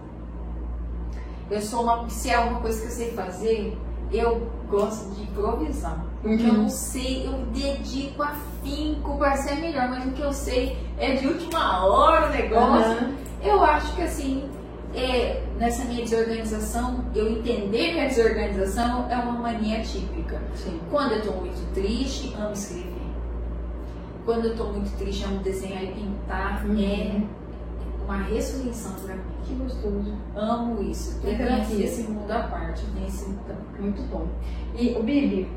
Eu sou uma. Se é alguma coisa que eu sei fazer, eu gosto de improvisar. Que eu não sei, eu dedico afinco para ser melhor, mas o que eu sei é de última hora o negócio. Uhum. Eu acho que assim, é, nessa minha desorganização, eu entender minha desorganização é uma mania típica. Sim. Quando eu tô muito triste, amo escrever. Quando eu tô muito triste, amo desenhar e pintar. Uhum. É uma ressurreição para mim. Que gostoso. Amo isso. Eu tenho esse mundo à parte, tenho esse mundo. Muito bom. E o Bibi,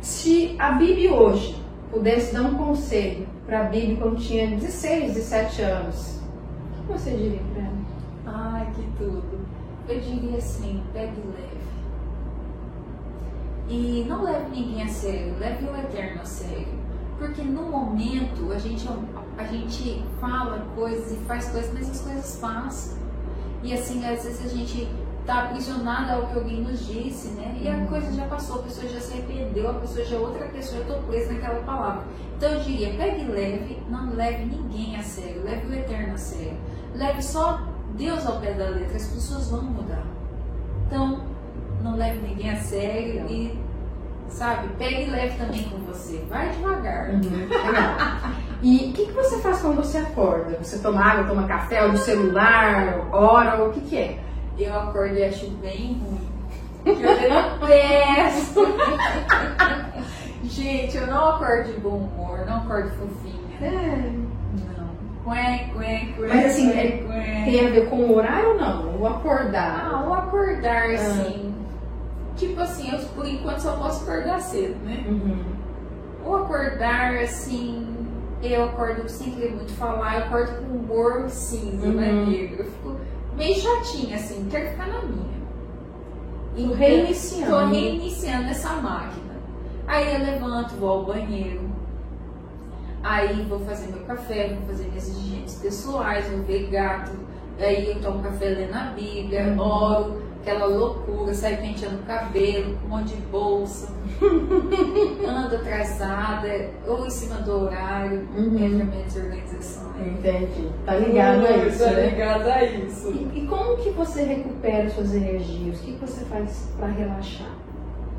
se a Bibi hoje pudesse dar um conselho para a Bibi quando tinha 16, 17 anos, o que você diria para ela? Ai, que tudo. Eu diria assim, pegue leve. E não leve ninguém a sério, leve o eterno a sério. Porque no momento a gente, a gente fala coisas e faz coisas, mas as coisas passam. E assim, às vezes a gente tá aprisionada ao que alguém nos disse, né? E a Uhum. coisa já passou, a pessoa já se arrependeu, a pessoa já é outra pessoa, eu tô presa naquela palavra. Então eu diria, pegue leve, não leve ninguém a sério, leve o eterno a sério. Leve só Deus ao pé da letra, as pessoas vão mudar. Então, não leve ninguém a sério e, sabe, pegue leve também com você. Vai devagar. Legal. E o que, que você faz quando você acorda? Você toma água, toma café, olha o celular, ora, o que, que é? Eu acordo e acho bem ruim. Eu detesto. Gente, eu não acordo de bom humor, não acordo fofinha. É, Mas assim, é- tem a ver com o horário ou não? O acordar. Ah, o acordar, Ah. assim. Tipo assim, eu por enquanto só posso acordar cedo, né? Uhum. O acordar, assim, eu acordo sem querer muito falar, eu acordo com humor cinza, né, Uhum. negro? Eu fico meio chatinha, assim, quero ficar na minha. Tô reiniciando. Tô reiniciando essa máquina. Aí eu levanto, vou ao banheiro. Aí vou fazer meu café, vou fazer minhas higienes pessoais, vou ver gato. Aí eu tomo café lendo a Bíblia, oro, aquela loucura, saio penteando o cabelo, com um monte de bolsa. ando atrasada, ou em cima do horário, Uhum. entra minha desorganização. Entendi. Tá ligado a isso, Tá né? ligado a isso. E, e como que você recupera suas energias? O que, que você faz para relaxar?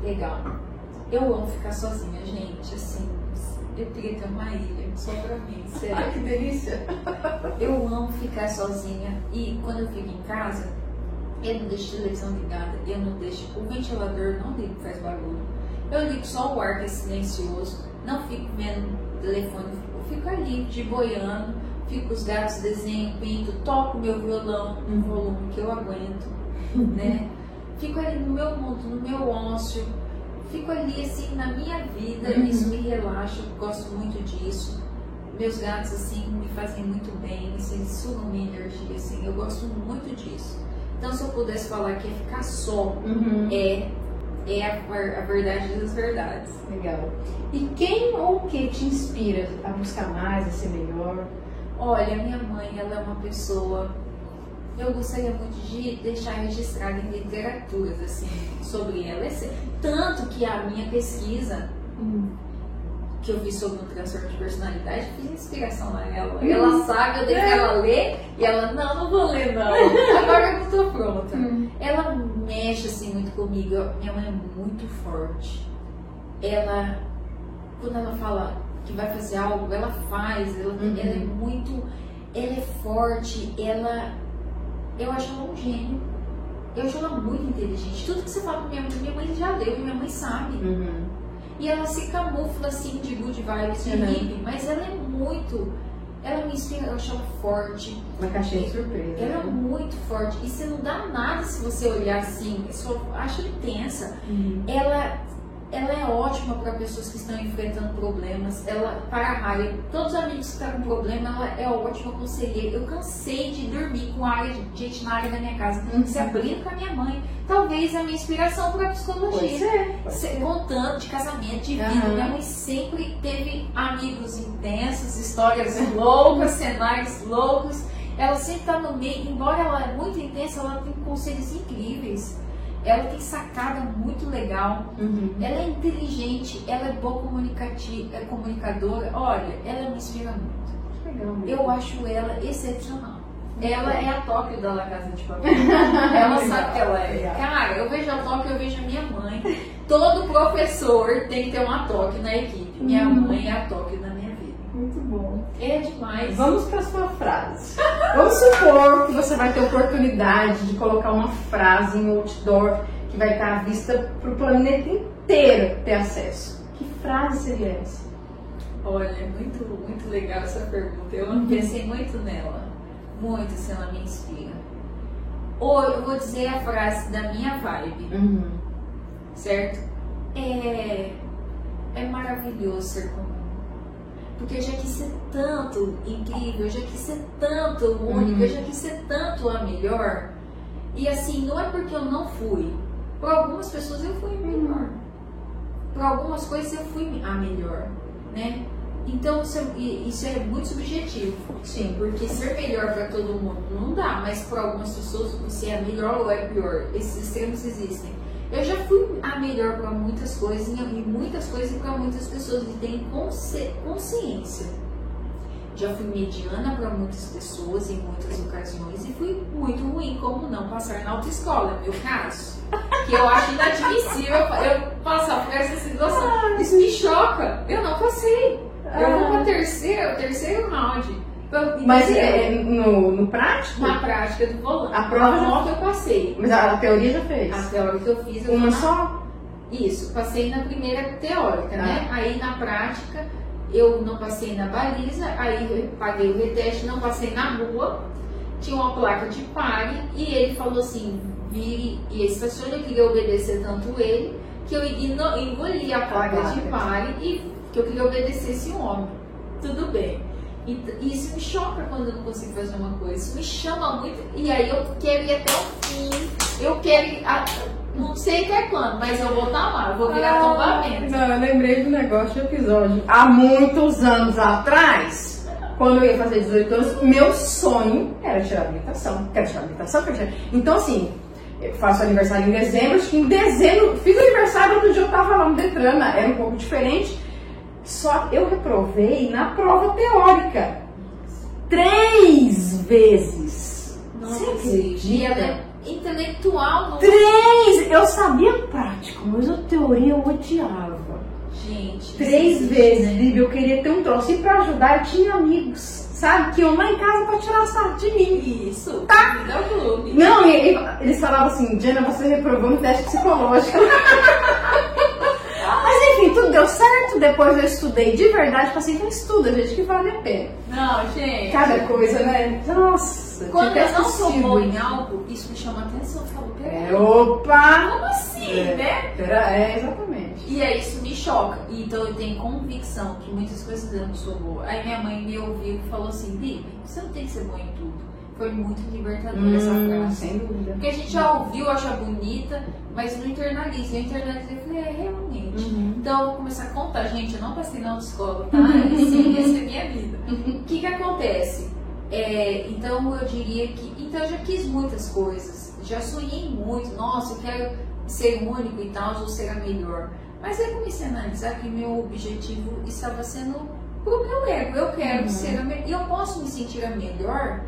Legal. Eu amo ficar sozinha, gente, assim. Ter uma ilha só pra mim, sério. que delícia! Eu amo ficar sozinha e quando eu fico em casa, eu não deixo a televisão ligada, eu não deixo o ventilador, não ligo que faz barulho. Eu ligo só o ar que é silencioso, não fico vendo telefone, eu fico ali de boiando, fico os gatos, desenho, pinto, toco meu violão no volume que eu aguento, né? Fico ali no meu mundo, no meu ócio, fico ali assim na minha vida, Uhum. isso me relaxa, gosto muito disso. Meus gatos assim me fazem muito bem, assim, eles sugam minha energia, assim, eu gosto muito disso. Então se eu pudesse falar que é ficar só, Uhum. é, é a, a verdade das verdades. Legal. E quem ou o que te inspira a buscar mais, a ser melhor? Olha, minha mãe, ela é uma pessoa. Eu gostaria muito de deixar registrado em literaturas, assim, sobre ela. Tanto que a minha pesquisa que eu fiz sobre um transtorno de personalidade, fiz inspiração nela. Ela sabe, eu deixei ela ler e ela, não, não vou ler não. Agora eu não tô pronta. Ela mexe assim muito comigo. Minha mãe é muito forte. Ela, quando ela fala que vai fazer algo, ela faz. Ela, Uhum. ela é muito, ela é forte. Ela, eu acho ela um gênio. Eu acho ela muito inteligente. Tudo que você fala pra minha mãe, minha mãe já leu e minha mãe sabe. Uhum. E ela se camufla assim de good vibes, de Uhum. hippie, mas ela é muito. Ela me inspira, eu acho ela forte. Uma caixinha de surpresa. Ela é né? muito forte. E você não dá nada se você olhar assim. Eu só acho intensa. Uhum. Ela, ela é ótima para pessoas que estão enfrentando problemas. Ela, para a Harry, todos os amigos que estão com problema, ela é ótima conselheira. Eu cansei de dormir com a área de gente na área da minha casa, Uhum. se abrindo com a minha mãe. Talvez a minha inspiração para a psicologia. Se- ser. contando de casamento, de vida. Aham. Minha mãe sempre teve amigos intensos, histórias loucas, cenários loucos. Ela sempre está no meio, embora ela é muito intensa, ela tem conselhos incríveis. Ela tem sacada muito legal, Uhum. ela é inteligente, ela é boa comunicativa, é comunicadora. Olha, ela me inspira muito. Legal. Eu acho ela excepcional. Ela é a Tóquio da La Casa de Papel. Ela sabe que ela é. Cara, eu vejo a Tóquio, eu vejo a minha mãe. Todo professor tem que ter uma Tóquio na equipe. Minha Uhum. mãe é a Tóquio na minha. É demais. Vamos para a sua frase. Vamos supor que você vai ter oportunidade de colocar uma frase em outdoor que vai estar à vista para o planeta inteiro ter acesso. Que frase seria essa? Olha, muito, muito legal essa pergunta. Eu pensei muito nela. Muito, se ela me inspira. Ou eu vou dizer a frase da minha vibe. Uhum. certo? É, é maravilhoso ser comum. Porque eu já quis ser tanto incrível, eu já quis ser tanto único, Uhum. eu já quis ser tanto a melhor. E assim, não é porque eu não fui. Para algumas pessoas eu fui melhor. Para algumas coisas eu fui a melhor, né? Então isso é, isso é muito subjetivo. Sim. Porque ser melhor para todo mundo não dá, mas para algumas pessoas você é melhor ou é pior. Esses extremos existem. Eu já fui a melhor para muitas coisas e muitas coisas para muitas pessoas e tenho consci- consciência. Já fui mediana para muitas pessoas em muitas ocasiões e fui muito ruim, como não passar na autoescola, meu caso. Que eu acho inadmissível eu passar por essa situação. Isso me choca. Eu não passei. Eu vou para terceiro, terceiro round. Eu- Mas eu- é, no, no prático? na prática do volante. A prova já- moto eu passei. Mas a, a teoria já fez? A teórica que eu fiz, eu Uma só? Isso, passei na primeira teórica, Ah. né? Aí na prática eu não passei na baliza, aí paguei o reteste, não passei na rua, tinha uma placa de pare e ele falou assim, vire e estacione, eu queria obedecer tanto ele, que eu engoli a placa de placa. pare e que eu queria obedecer esse homem. Tudo bem. E e isso me choca quando eu não consigo fazer uma coisa. Isso me chama muito. E aí eu quero ir até o fim. Eu quero ir. a- não sei até quando, mas eu vou estar lá. Eu vou virar tombamento. Não, eu lembrei do negócio de episódio. Há muitos anos atrás, quando eu ia fazer 18 anos, meu sonho era tirar a habilitação. Quero tirar a habilitação, quero tirar. Então, assim, eu faço aniversário em dezembro, acho que em dezembro, fiz aniversário, outro dia eu tava lá no Detran, era um pouco diferente. Só eu reprovei na prova teórica. Três vezes. Você Nossa, ela acredita? intelectual, não Três! Eu sabia prático, mas a teoria eu odiava. Gente. Três existe, vezes, né? Eu queria ter um troço. E pra ajudar, eu tinha amigos, sabe? Que iam lá em casa pra tirar sarro de mim. Isso, tá. Não, e, e eles falavam assim, Diana, você reprovou no teste psicológico. Mas enfim, tudo deu certo. Depois eu estudei de verdade. Passei, então estuda, gente, que vale a pena. Não, gente. Cada coisa, né? Nossa. Quando eu não sou boa em algo, isso me chama atenção. Eu falo, É, peraí, opa! como assim, É. né? Pera, é, exatamente. E aí isso me choca. Então eu tenho convicção que muitas coisas eu não sou boa. Aí minha mãe me ouviu e falou assim, Bibi, você não tem que ser boa em tudo. Foi muito libertador essa Hum, frase. sem dúvida. Porque a gente já ouviu, acha bonita, mas não internaliza. Eu internalizei e falei, é, realmente. Uhum. Então eu vou começar a contar, gente, eu não passei na autoescola, tá? Esse, essa é minha vida. O que que acontece? É, então eu diria que. Então eu já quis muitas coisas, já sonhei muito, nossa, eu quero ser único e tal, ou ser a melhor. Mas aí comecei a analisar que meu objetivo estava sendo pro meu ego. Eu quero Uhum. ser a melhor. E eu posso me sentir a melhor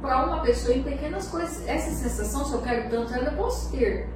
para uma pessoa em pequenas coisas. Essa sensação, se eu quero tanto, ela eu posso ter.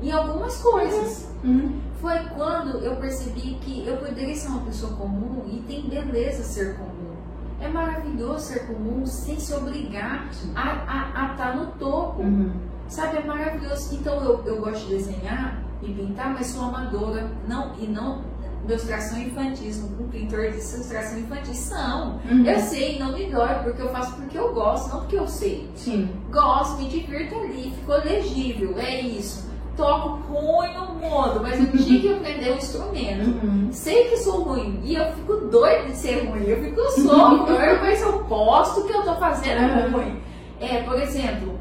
Em algumas coisas Uhum. foi quando eu percebi que eu poderia ser uma pessoa comum e tem beleza ser comum. É maravilhoso ser comum sem se obrigar a estar no topo. Uhum. Sabe, é maravilhoso. Então eu, eu gosto de desenhar e pintar, mas sou amadora. Não, e não. Meus traços são infantis, um pintor de seus traços são. Uhum. Eu sei, não me dói, porque eu faço porque eu gosto, não porque eu sei Sim. gosto, me divirto ali, ficou legível, é isso. Toco ruim no mundo, mas eu tinha que aprender o instrumento. Uhum. Sei que sou ruim e eu fico doida de ser ruim. Eu fico sou, eu eu posto que eu tô fazendo Uhum. ruim. É, por exemplo,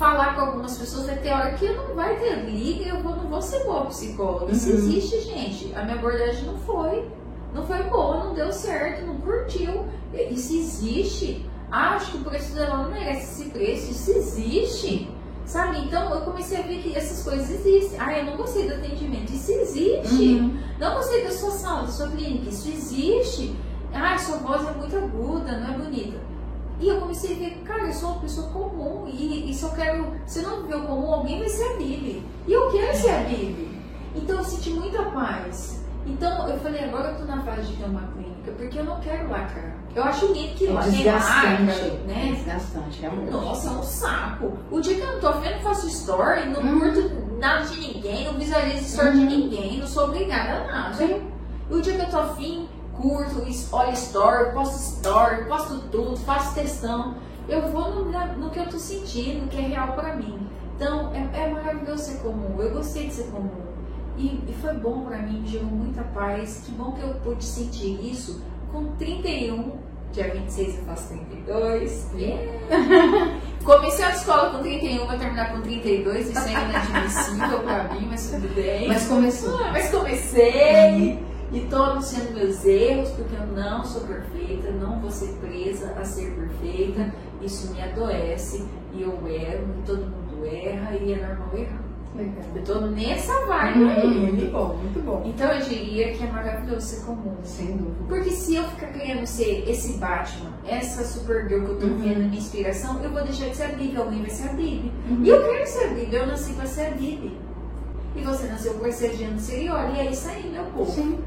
falar com algumas pessoas vai ter hora que não vai ter liga, eu vou- não vou ser boa psicóloga. Isso Uhum. existe, gente. A minha abordagem não foi. Não foi boa, não deu certo, não curtiu. Isso existe. Ah, acho que o preço dela não merece esse preço. Isso existe. Sabe? Então eu comecei a ver que essas coisas existem. Ah, eu não gostei do atendimento. Isso existe. Uhum. Não gostei da sua sala, da sua clínica. Isso existe. Ah, sua voz é muito aguda, não é bonita. E eu comecei a ver, cara, eu sou uma pessoa comum e, e se eu quero, se eu não viver o comum, alguém vai ser a Bibi. E eu quero ser a Bibi. Então eu senti muita paz. Então eu falei, agora eu tô na fase de ter uma clínica, porque eu não quero lacrar. Eu acho lindo que É lá tem desgastante, marca, é né? desgastante, realmente. Nossa, é um saco. O dia que eu não tô não faço story, não Uhum. curto nada de ninguém, não visualizo story de Uhum. ninguém, não sou obrigada a nada. Sim. O dia que eu tô afim, curto, olho story, posto story, posto tudo, faço textão. Eu vou no, no que eu tô sentindo, que é real pra mim. Então, é, é maravilhoso ser comum. Eu gostei de ser comum. E, e foi bom pra mim, me gerou muita paz. Que bom que eu pude sentir isso com 31. Dia 26 eu faço 32. Yeah. Comecei a escola com 31, vou terminar com 32. Isso é inadmissível pra mim, mas tudo bem. Mas começou. Ah, mas comecei e tô anunciando meus erros porque eu não sou perfeita, não vou ser presa a ser perfeita. Isso me adoece e eu erro, e todo mundo erra e é normal errar. Legal. Eu tô nessa vibe Uhum, aí. Muito bom, muito bom. Então eu diria que é maravilhoso ser comum. Sem dúvida. Porque se eu ficar querendo ser esse Batman, essa Supergirl que eu tô Uhum. vendo, minha inspiração, eu vou deixar de ser a Bibi, alguém vai ser a Bibi. Uhum. E eu quero ser a Bibi, eu nasci pra ser a Bibi. E você nasceu pra ser a Diana Serioli, e é isso aí, meu povo. Sim.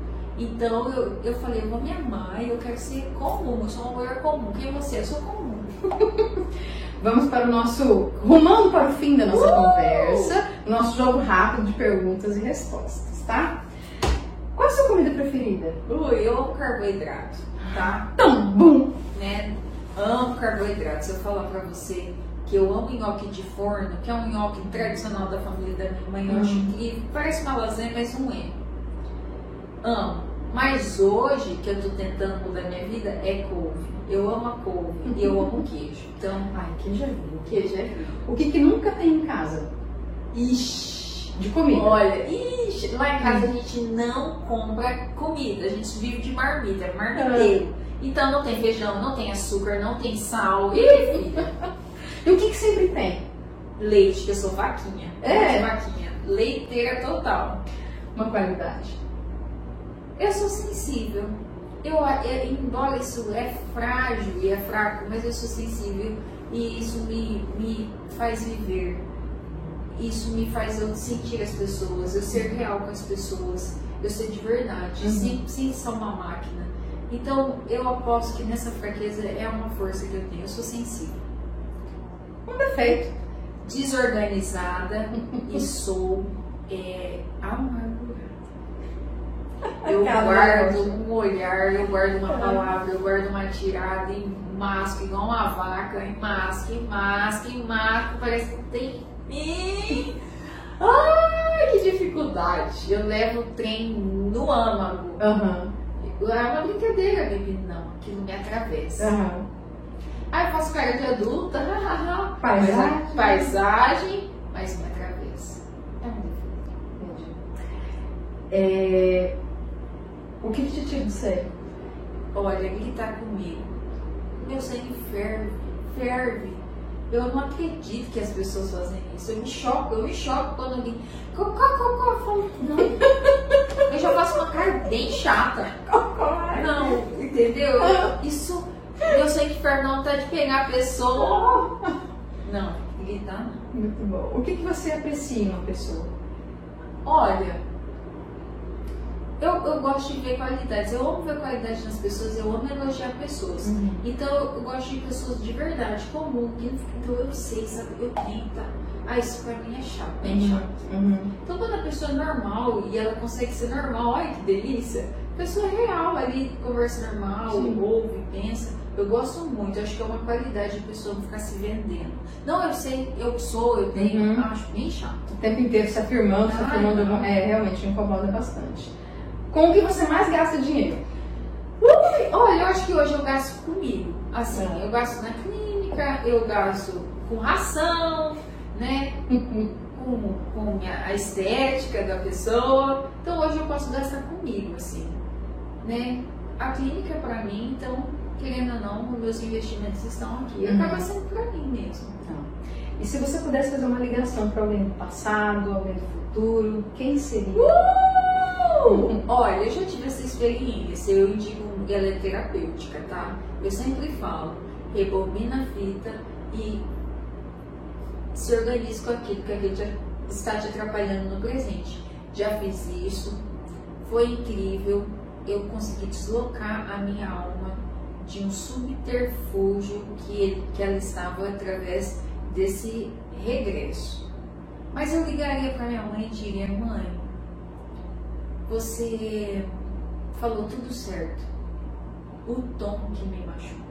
Então eu, eu falei, eu vou me amar e eu quero ser comum, eu sou uma mulher comum. Quem é você? Eu sou comum. Vamos para o nosso. rumando para o fim da nossa Uh! conversa, nosso jogo rápido de perguntas e respostas, tá? Qual a sua comida preferida? Ui, eu amo carboidrato, tá? Tão bom! Né? Amo carboidrato. Se eu falar pra você que eu amo nhoque de forno, que é um nhoque tradicional da família da minha mãe, eu acho Hum. incrível. Parece uma lasanha, mas não é. Amo. Mas hoje, que eu tô tentando mudar minha vida, é couve. Eu amo a couve e eu amo queijo. Então, Ai, queijo é vivo. queijo é vida. O que, que nunca tem em casa? Ixi. De comida. Olha, ixi, lá em casa a gente não compra comida, a gente vive de marmita, é marmiteiro. Então não tem feijão, não tem açúcar, não tem sal. E E o que, que sempre tem? leite, que eu sou vaquinha. É? Eu sou vaquinha. Leiteira total. Uma qualidade. Eu sou sensível. Eu, é, embora isso é frágil e é fraco, mas eu sou sensível e isso me, me faz viver. Isso me faz eu sentir as pessoas, eu ser real com as pessoas, eu ser de verdade, Uhum. sem, sem ser uma máquina. Então eu aposto que nessa fraqueza é uma força que eu tenho. Eu sou sensível, Um defeito. desorganizada e sou é, amargurada. Eu guardo um olhar, eu guardo uma Ah. palavra, eu guardo uma tirada e masco igual uma vaca, e masco, e masco, e masco, parece que não tem fim. Ai, que dificuldade. Eu levo o trem no âmago. Aham. É uma brincadeira, baby. Não, aquilo me atravessa. Aham. Ai, eu faço cara de adulta. Paisagem. Paisagem, mas me atravessa. É um defeito. Entendi. É, O que, te tira do sério? Olha, gritar comigo. Meu sangue ferve, ferve. Eu não acredito que as pessoas fazem isso. Eu me choco, eu me choco quando alguém. Cocó, cocó, falo, não. Eu já faço uma cara bem chata. Não, entendeu? Isso. Meu sangue ferve, não tá de pegar a pessoa. Não, gritar não. Muito bom. O que, que você aprecia em uma pessoa? Olha, eu, eu gosto de ver qualidades. Eu amo ver qualidade nas pessoas, eu amo elogiar pessoas. Então eu gosto de pessoas de verdade, comum, que então eu sei, sabe? Eu tenho, tá? Ah, isso pra mim é chato, bem chato. Uhum. Então quando a pessoa é normal e ela consegue ser normal, olha que delícia. A pessoa é real ali, conversa normal, Sim. ouve, pensa. Eu gosto muito, acho que é uma qualidade a pessoa não ficar se vendendo. Não, eu sei, eu sou, eu tenho, Uhum. acho bem chato. O tempo inteiro se afirmando, se Ah, afirmando, não. é, realmente incomoda bastante. Com o que você mais gasta dinheiro? Ui, Olha, eu acho que hoje eu gasto comigo. Assim, É. eu gasto na clínica, eu gasto com ração, né? Com, com a estética da pessoa. Então hoje eu posso gastar comigo, assim, né? A clínica pra mim, então querendo ou não, meus investimentos estão aqui. Uhum. Acaba sendo pra mim mesmo. Então, e se você pudesse fazer uma ligação para alguém do passado, alguém do futuro, quem seria? Uh! Olha, eu já tive essa experiência, eu indico ela é terapêutica, tá? Eu sempre falo, rebobina a fita e se organize com aquilo que a gente está te atrapalhando no presente. Já fiz isso, foi incrível, eu consegui deslocar a minha alma de um subterfúgio que, ele, que ela estava através desse regresso. Mas eu ligaria para minha mãe e diria: Mãe, você falou tudo certo. O tom que me machucou.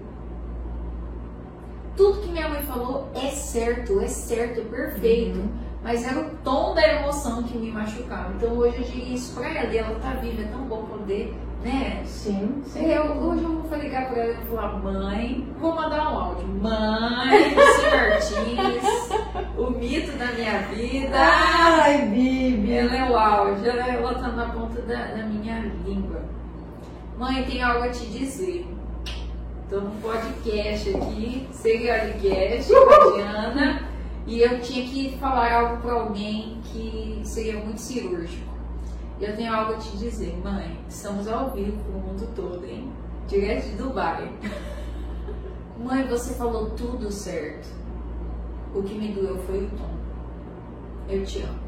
Tudo que minha mãe falou é certo, é certo, é perfeito. Uhum. Mas era o tom da emoção que me machucava. Então hoje eu diria isso pra ela e ela tá viva, é tão bom poder né? Sim, sim. Eu, hoje eu vou ligar pra ela e falar, mãe, vou mandar um áudio. Mãe, o mito da minha vida. Ai, Bibi. Ela é o áudio, ela, ela tá na ponta da, da minha língua. Mãe, tem algo a te dizer. Tô no podcast aqui, Serialicast, com a Diana, e eu tinha que falar algo para alguém que seria muito cirúrgico. Eu tenho algo a te dizer, mãe. Estamos ao vivo pro mundo todo, hein? Direto de Dubai. mãe, você falou tudo certo. O que me doeu foi o tom. Eu te amo.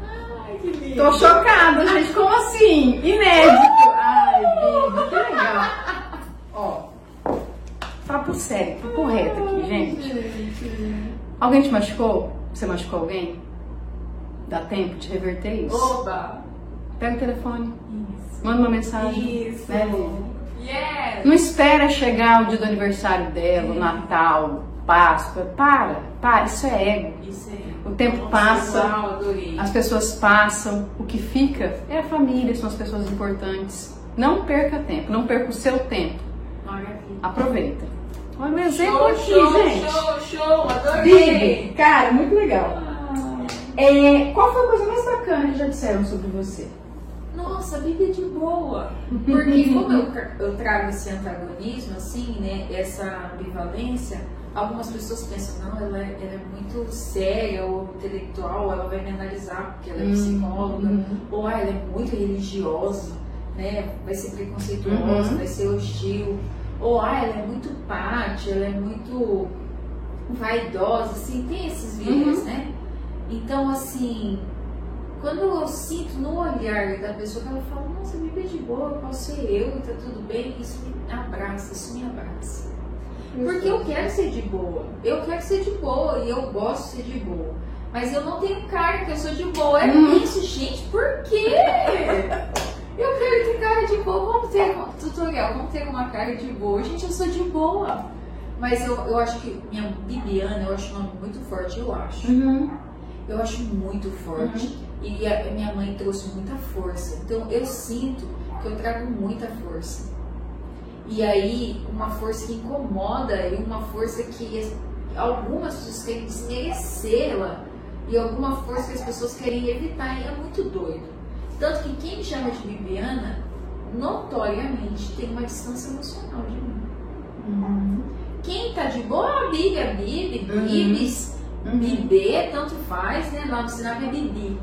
Ai, que lindo. Tô chocada, gente. Como assim? Inédito. Ai, Bibi, que legal. Ó, papo sério, papo reto aqui, gente. Alguém te machucou? Você machucou alguém? Dá tempo de reverter isso? Oba! Pega o telefone, Isso. manda uma mensagem. Isso. Né? Yes. Não espera chegar o dia do aniversário dela, o Natal, Páscoa. Para, para, isso é ego. Isso é. O tempo Nossa, passa, adorei. as pessoas passam, o que fica é a família, são as pessoas importantes. Não perca tempo, não perca o seu tempo. Aproveita. Olha o exemplo Show, aqui, show, gente. show, show, adorei. Bibi, cara, muito legal. Ah, É, qual foi a coisa mais bacana que já disseram sobre você? Nossa, é de boa. Porque como eu, eu trago esse antagonismo, assim, né? Essa ambivalência, algumas pessoas pensam, não, ela, é- ela é muito séria ou intelectual, ela vai me analisar porque ela é psicóloga, Uhum. ou ah, ela é muito religiosa, né? Vai ser preconceituosa, Uhum. vai ser hostil, ou ah, ela é muito pátria, ela é muito vaidosa, assim, tem esses viés, Uhum. né? Então, assim, quando eu sinto no olhar da pessoa que ela fala, nossa, me de boa, eu posso ser eu, tá tudo bem, isso me abraça, isso me abraça. Porque eu quero ser de boa, eu quero ser de boa e eu gosto de ser de boa. Mas eu não tenho cara que eu sou de boa. É Hum. isso, gente, por quê? Eu quero ter cara de boa, vamos ter um tutorial, vamos ter uma cara de boa. Gente, eu sou de boa. Mas eu, eu acho que minha Bibiana, eu acho um nome muito forte, eu acho. Uhum. Eu acho muito forte. E a minha mãe trouxe muita força. Então eu sinto que eu trago muita força. E aí, uma força que incomoda e uma força que algumas pessoas querem desmerecê-la e alguma força que as pessoas querem evitar. E é muito doido. Tanto que quem me chama de Bibiana, notoriamente, tem uma distância emocional de mim. Uhum. Quem tá de boa, Bibi, a Bibi, Uhum. Bibis, Uhum. Bibê, tanto faz, né? Lá no sinal é Bibi.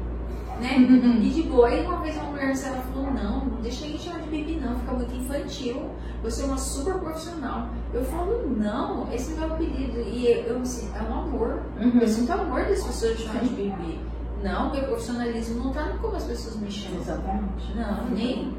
Né? Uhum. E de boa, aí uma vez uma mulher ela falou, não, não deixa ele chamar de Bibi não, fica muito infantil. Você é uma super profissional. Eu falo, não, esse é meu apelido. E eu me sinto, é um amor. Uhum. Eu sinto amor das pessoas me chamarem de Bibi. Não, meu profissionalismo não tá no como as pessoas me chamam. Exatamente. Não, nem.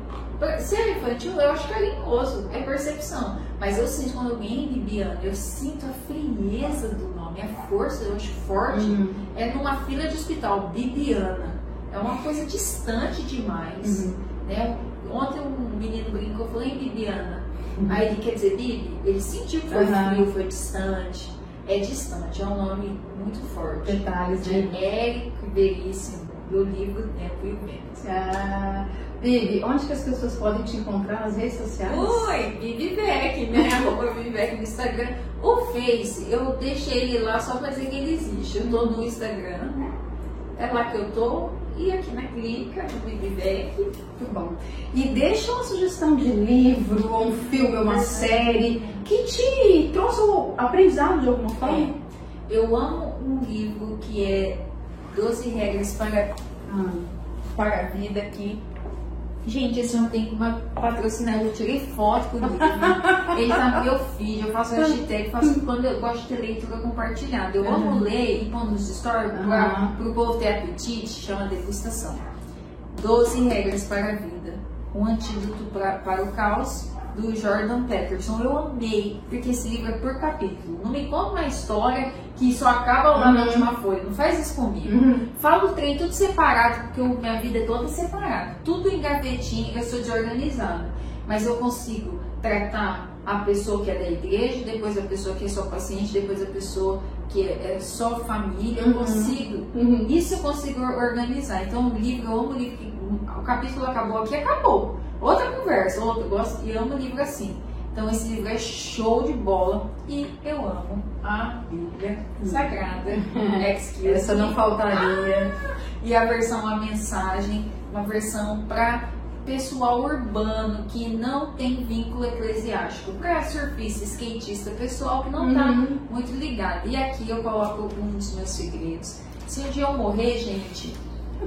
Ser infantil eu acho carinhoso, é percepção. Mas eu sinto quando alguém é Bibiana, eu sinto a frieza do nome, a força, eu acho forte. Uhum. É numa fila de hospital, Bibiana. É uma coisa distante demais. Uhum. Né? Ontem um menino brincou, falou, hein, Bibiana? Uhum. Aí ele quer dizer, Bibi, ele sentiu que foi Aham. frio, foi distante. É distante, é um nome muito forte. Detalhes De de. Érico Veríssimo, do livro Tempo e Vento. Ah, Bibi, onde que as pessoas podem te encontrar nas redes sociais? Oi, Bibi Beck, né? Arroba Bibi Beck no Instagram. O Face, eu deixei ele lá só pra dizer que ele existe. Eu tô no Instagram. é lá que eu tô e aqui na clínica, no Vivec. Muito bom. E deixa uma sugestão de livro, ou um filme, uma série que te trouxe um aprendizado de alguma forma. É, eu amo um livro que é 12 regras para, Ah, para a vida que Gente, esse não tem que patrocinar. Eu tirei foto com o livro. Ele tá no meu feed, eu faço hashtag, faço quando eu gosto de ter leitura compartilhada. Eu amo Uhum. ler e pôr nos stories Uhum. para o povo ter apetite, chama degustação. 12 regras para a vida. Um antídoto pra, para o caos, do Jordan Peterson. Eu amei, porque esse livro é por capítulo. Não me conta uma história que só acaba lá na Uhum. última folha. Não faz isso comigo. Uhum. Falo o trem tudo separado, porque o- minha vida é toda separada. Tudo em gavetinha, eu sou desorganizada. Mas eu consigo tratar a pessoa que é da igreja, depois a pessoa que é só paciente, depois a pessoa que é é só família. Eu Uhum. consigo. Uhum. Isso eu consigo or- organizar. Então, o livro, eu amo o livro. O capítulo acabou aqui, acabou. Outra conversa, outro. Eu gosto e amo livro assim. Então, esse livro é show de bola. E eu amo a Bíblia Sagrada. Excuse Essa não faltaria. E a versão A Mensagem, uma versão para pessoal urbano que não tem vínculo eclesiástico. Para surfista, skatista, pessoal que não está Uhum. muito ligado. E aqui eu coloco um dos meus segredos. Se um dia eu morrer, gente,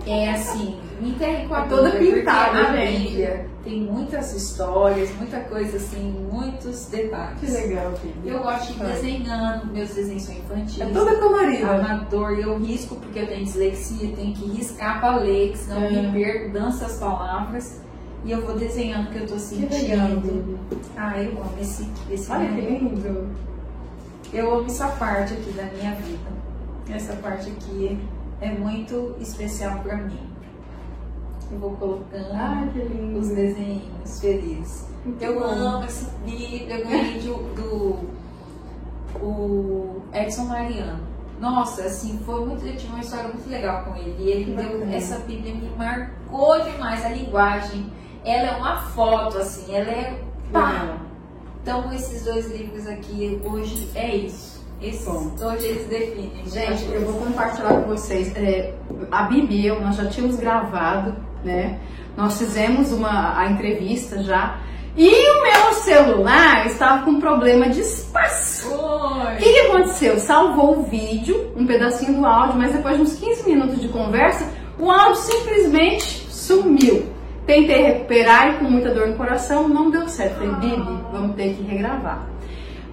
é assim, me enterre com a Toda pintada, a gente. Bíblia tem muitas histórias, muita coisa assim, muitos detalhes. Que legal, filho. Eu gosto de ir É. desenhando, meus desenhos são infantis. É toda colorida. Amador, eu risco porque eu tenho dislexia, tenho que riscar para ler, que senão É. me perco, danço as palavras. E eu vou desenhando o que eu tô sentindo. Ah, eu amo esse, esse Olha que lindo. Eu amo essa parte aqui da minha vida. Essa parte aqui é muito especial para mim. Eu vou colocando Ai, lindo. os desenhos felizes. Muito Eu bom. amo esse livro, eu ganhei de- do o Edson Mariano. Nossa, assim, foi muito, eu tive uma história muito legal com ele. E ele deu, essa Bíblia me marcou demais a linguagem. Ela é uma foto, assim, ela é pá. Então esses dois livros aqui hoje é isso. Esses, Bom. hoje eles definem. Gente, eu vou compartilhar com vocês. É, a Bibi e eu, nós já tínhamos gravado, né? Nós fizemos uma, a entrevista já. E o meu celular estava com problema de espaço. O que, que aconteceu? Salvou o vídeo, um pedacinho do áudio, mas depois de uns 15 minutos de conversa, o áudio simplesmente sumiu. Tentei recuperar e com muita dor no coração, não deu certo. Falei, Bibi, vamos ter que regravar.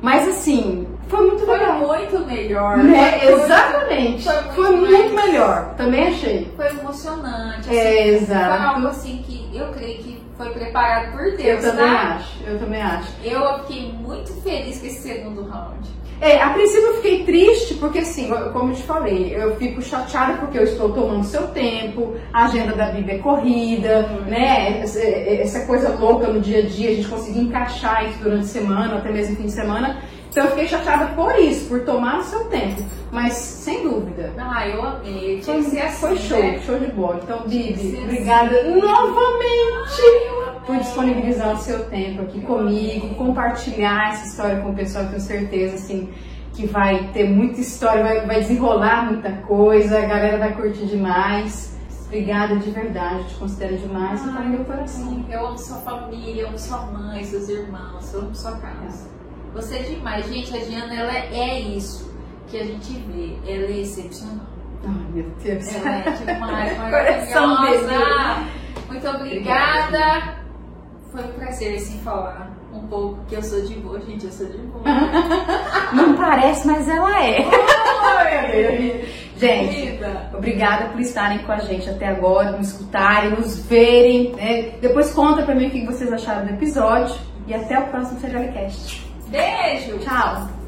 Mas assim, foi muito Foi legal. muito melhor. Né? Foi muito- Exatamente. foi muito Foi muito melhor. Também achei. Foi emocionante. É, assim, exato. Foi algo assim que eu creio que foi preparado por Eu Deus, também tá? acho. Eu também acho. Eu fiquei muito feliz com esse segundo round. É, a princípio eu fiquei triste porque assim, eu- como eu te falei, eu fico chateada porque eu estou tomando seu tempo, a agenda da Bíblia é corrida, né? Essa, essa coisa louca no dia a dia, a gente conseguir encaixar isso durante a semana, até mesmo fim de semana. Então eu fiquei chateada por isso, por tomar o seu tempo. Mas sem dúvida. Ah, eu amei. Tinha Foi, que ser assim, foi show, né? show de bola. Então, Bibi, Sim, sim. obrigada novamente Eu amei. por disponibilizar o seu tempo aqui comigo, compartilhar essa história com o pessoal, tenho certeza assim que vai ter muita história, vai, vai desenrolar muita coisa, a galera vai curtir demais. Obrigada de verdade, te considero demais e tá no meu coração. Eu amo sua família, eu amo sua mãe, seus irmãos, eu amo sua casa. Você é demais. Gente, a Diana, ela é isso que a gente vê. Ela é excepcional. Ai, meu Deus. Ela é demais, Coração maravilhosa. Muito obrigada. Foi um prazer, assim, falar um pouco que eu sou de boa. Gente, eu sou de boa. Não parece, mas ela é. Gente, Vida. Obrigada por estarem com a gente até agora, nos escutarem, nos verem. né? Depois conta pra mim o que vocês acharam do episódio. E até o próximo Serialicast. Beijo. Tchau!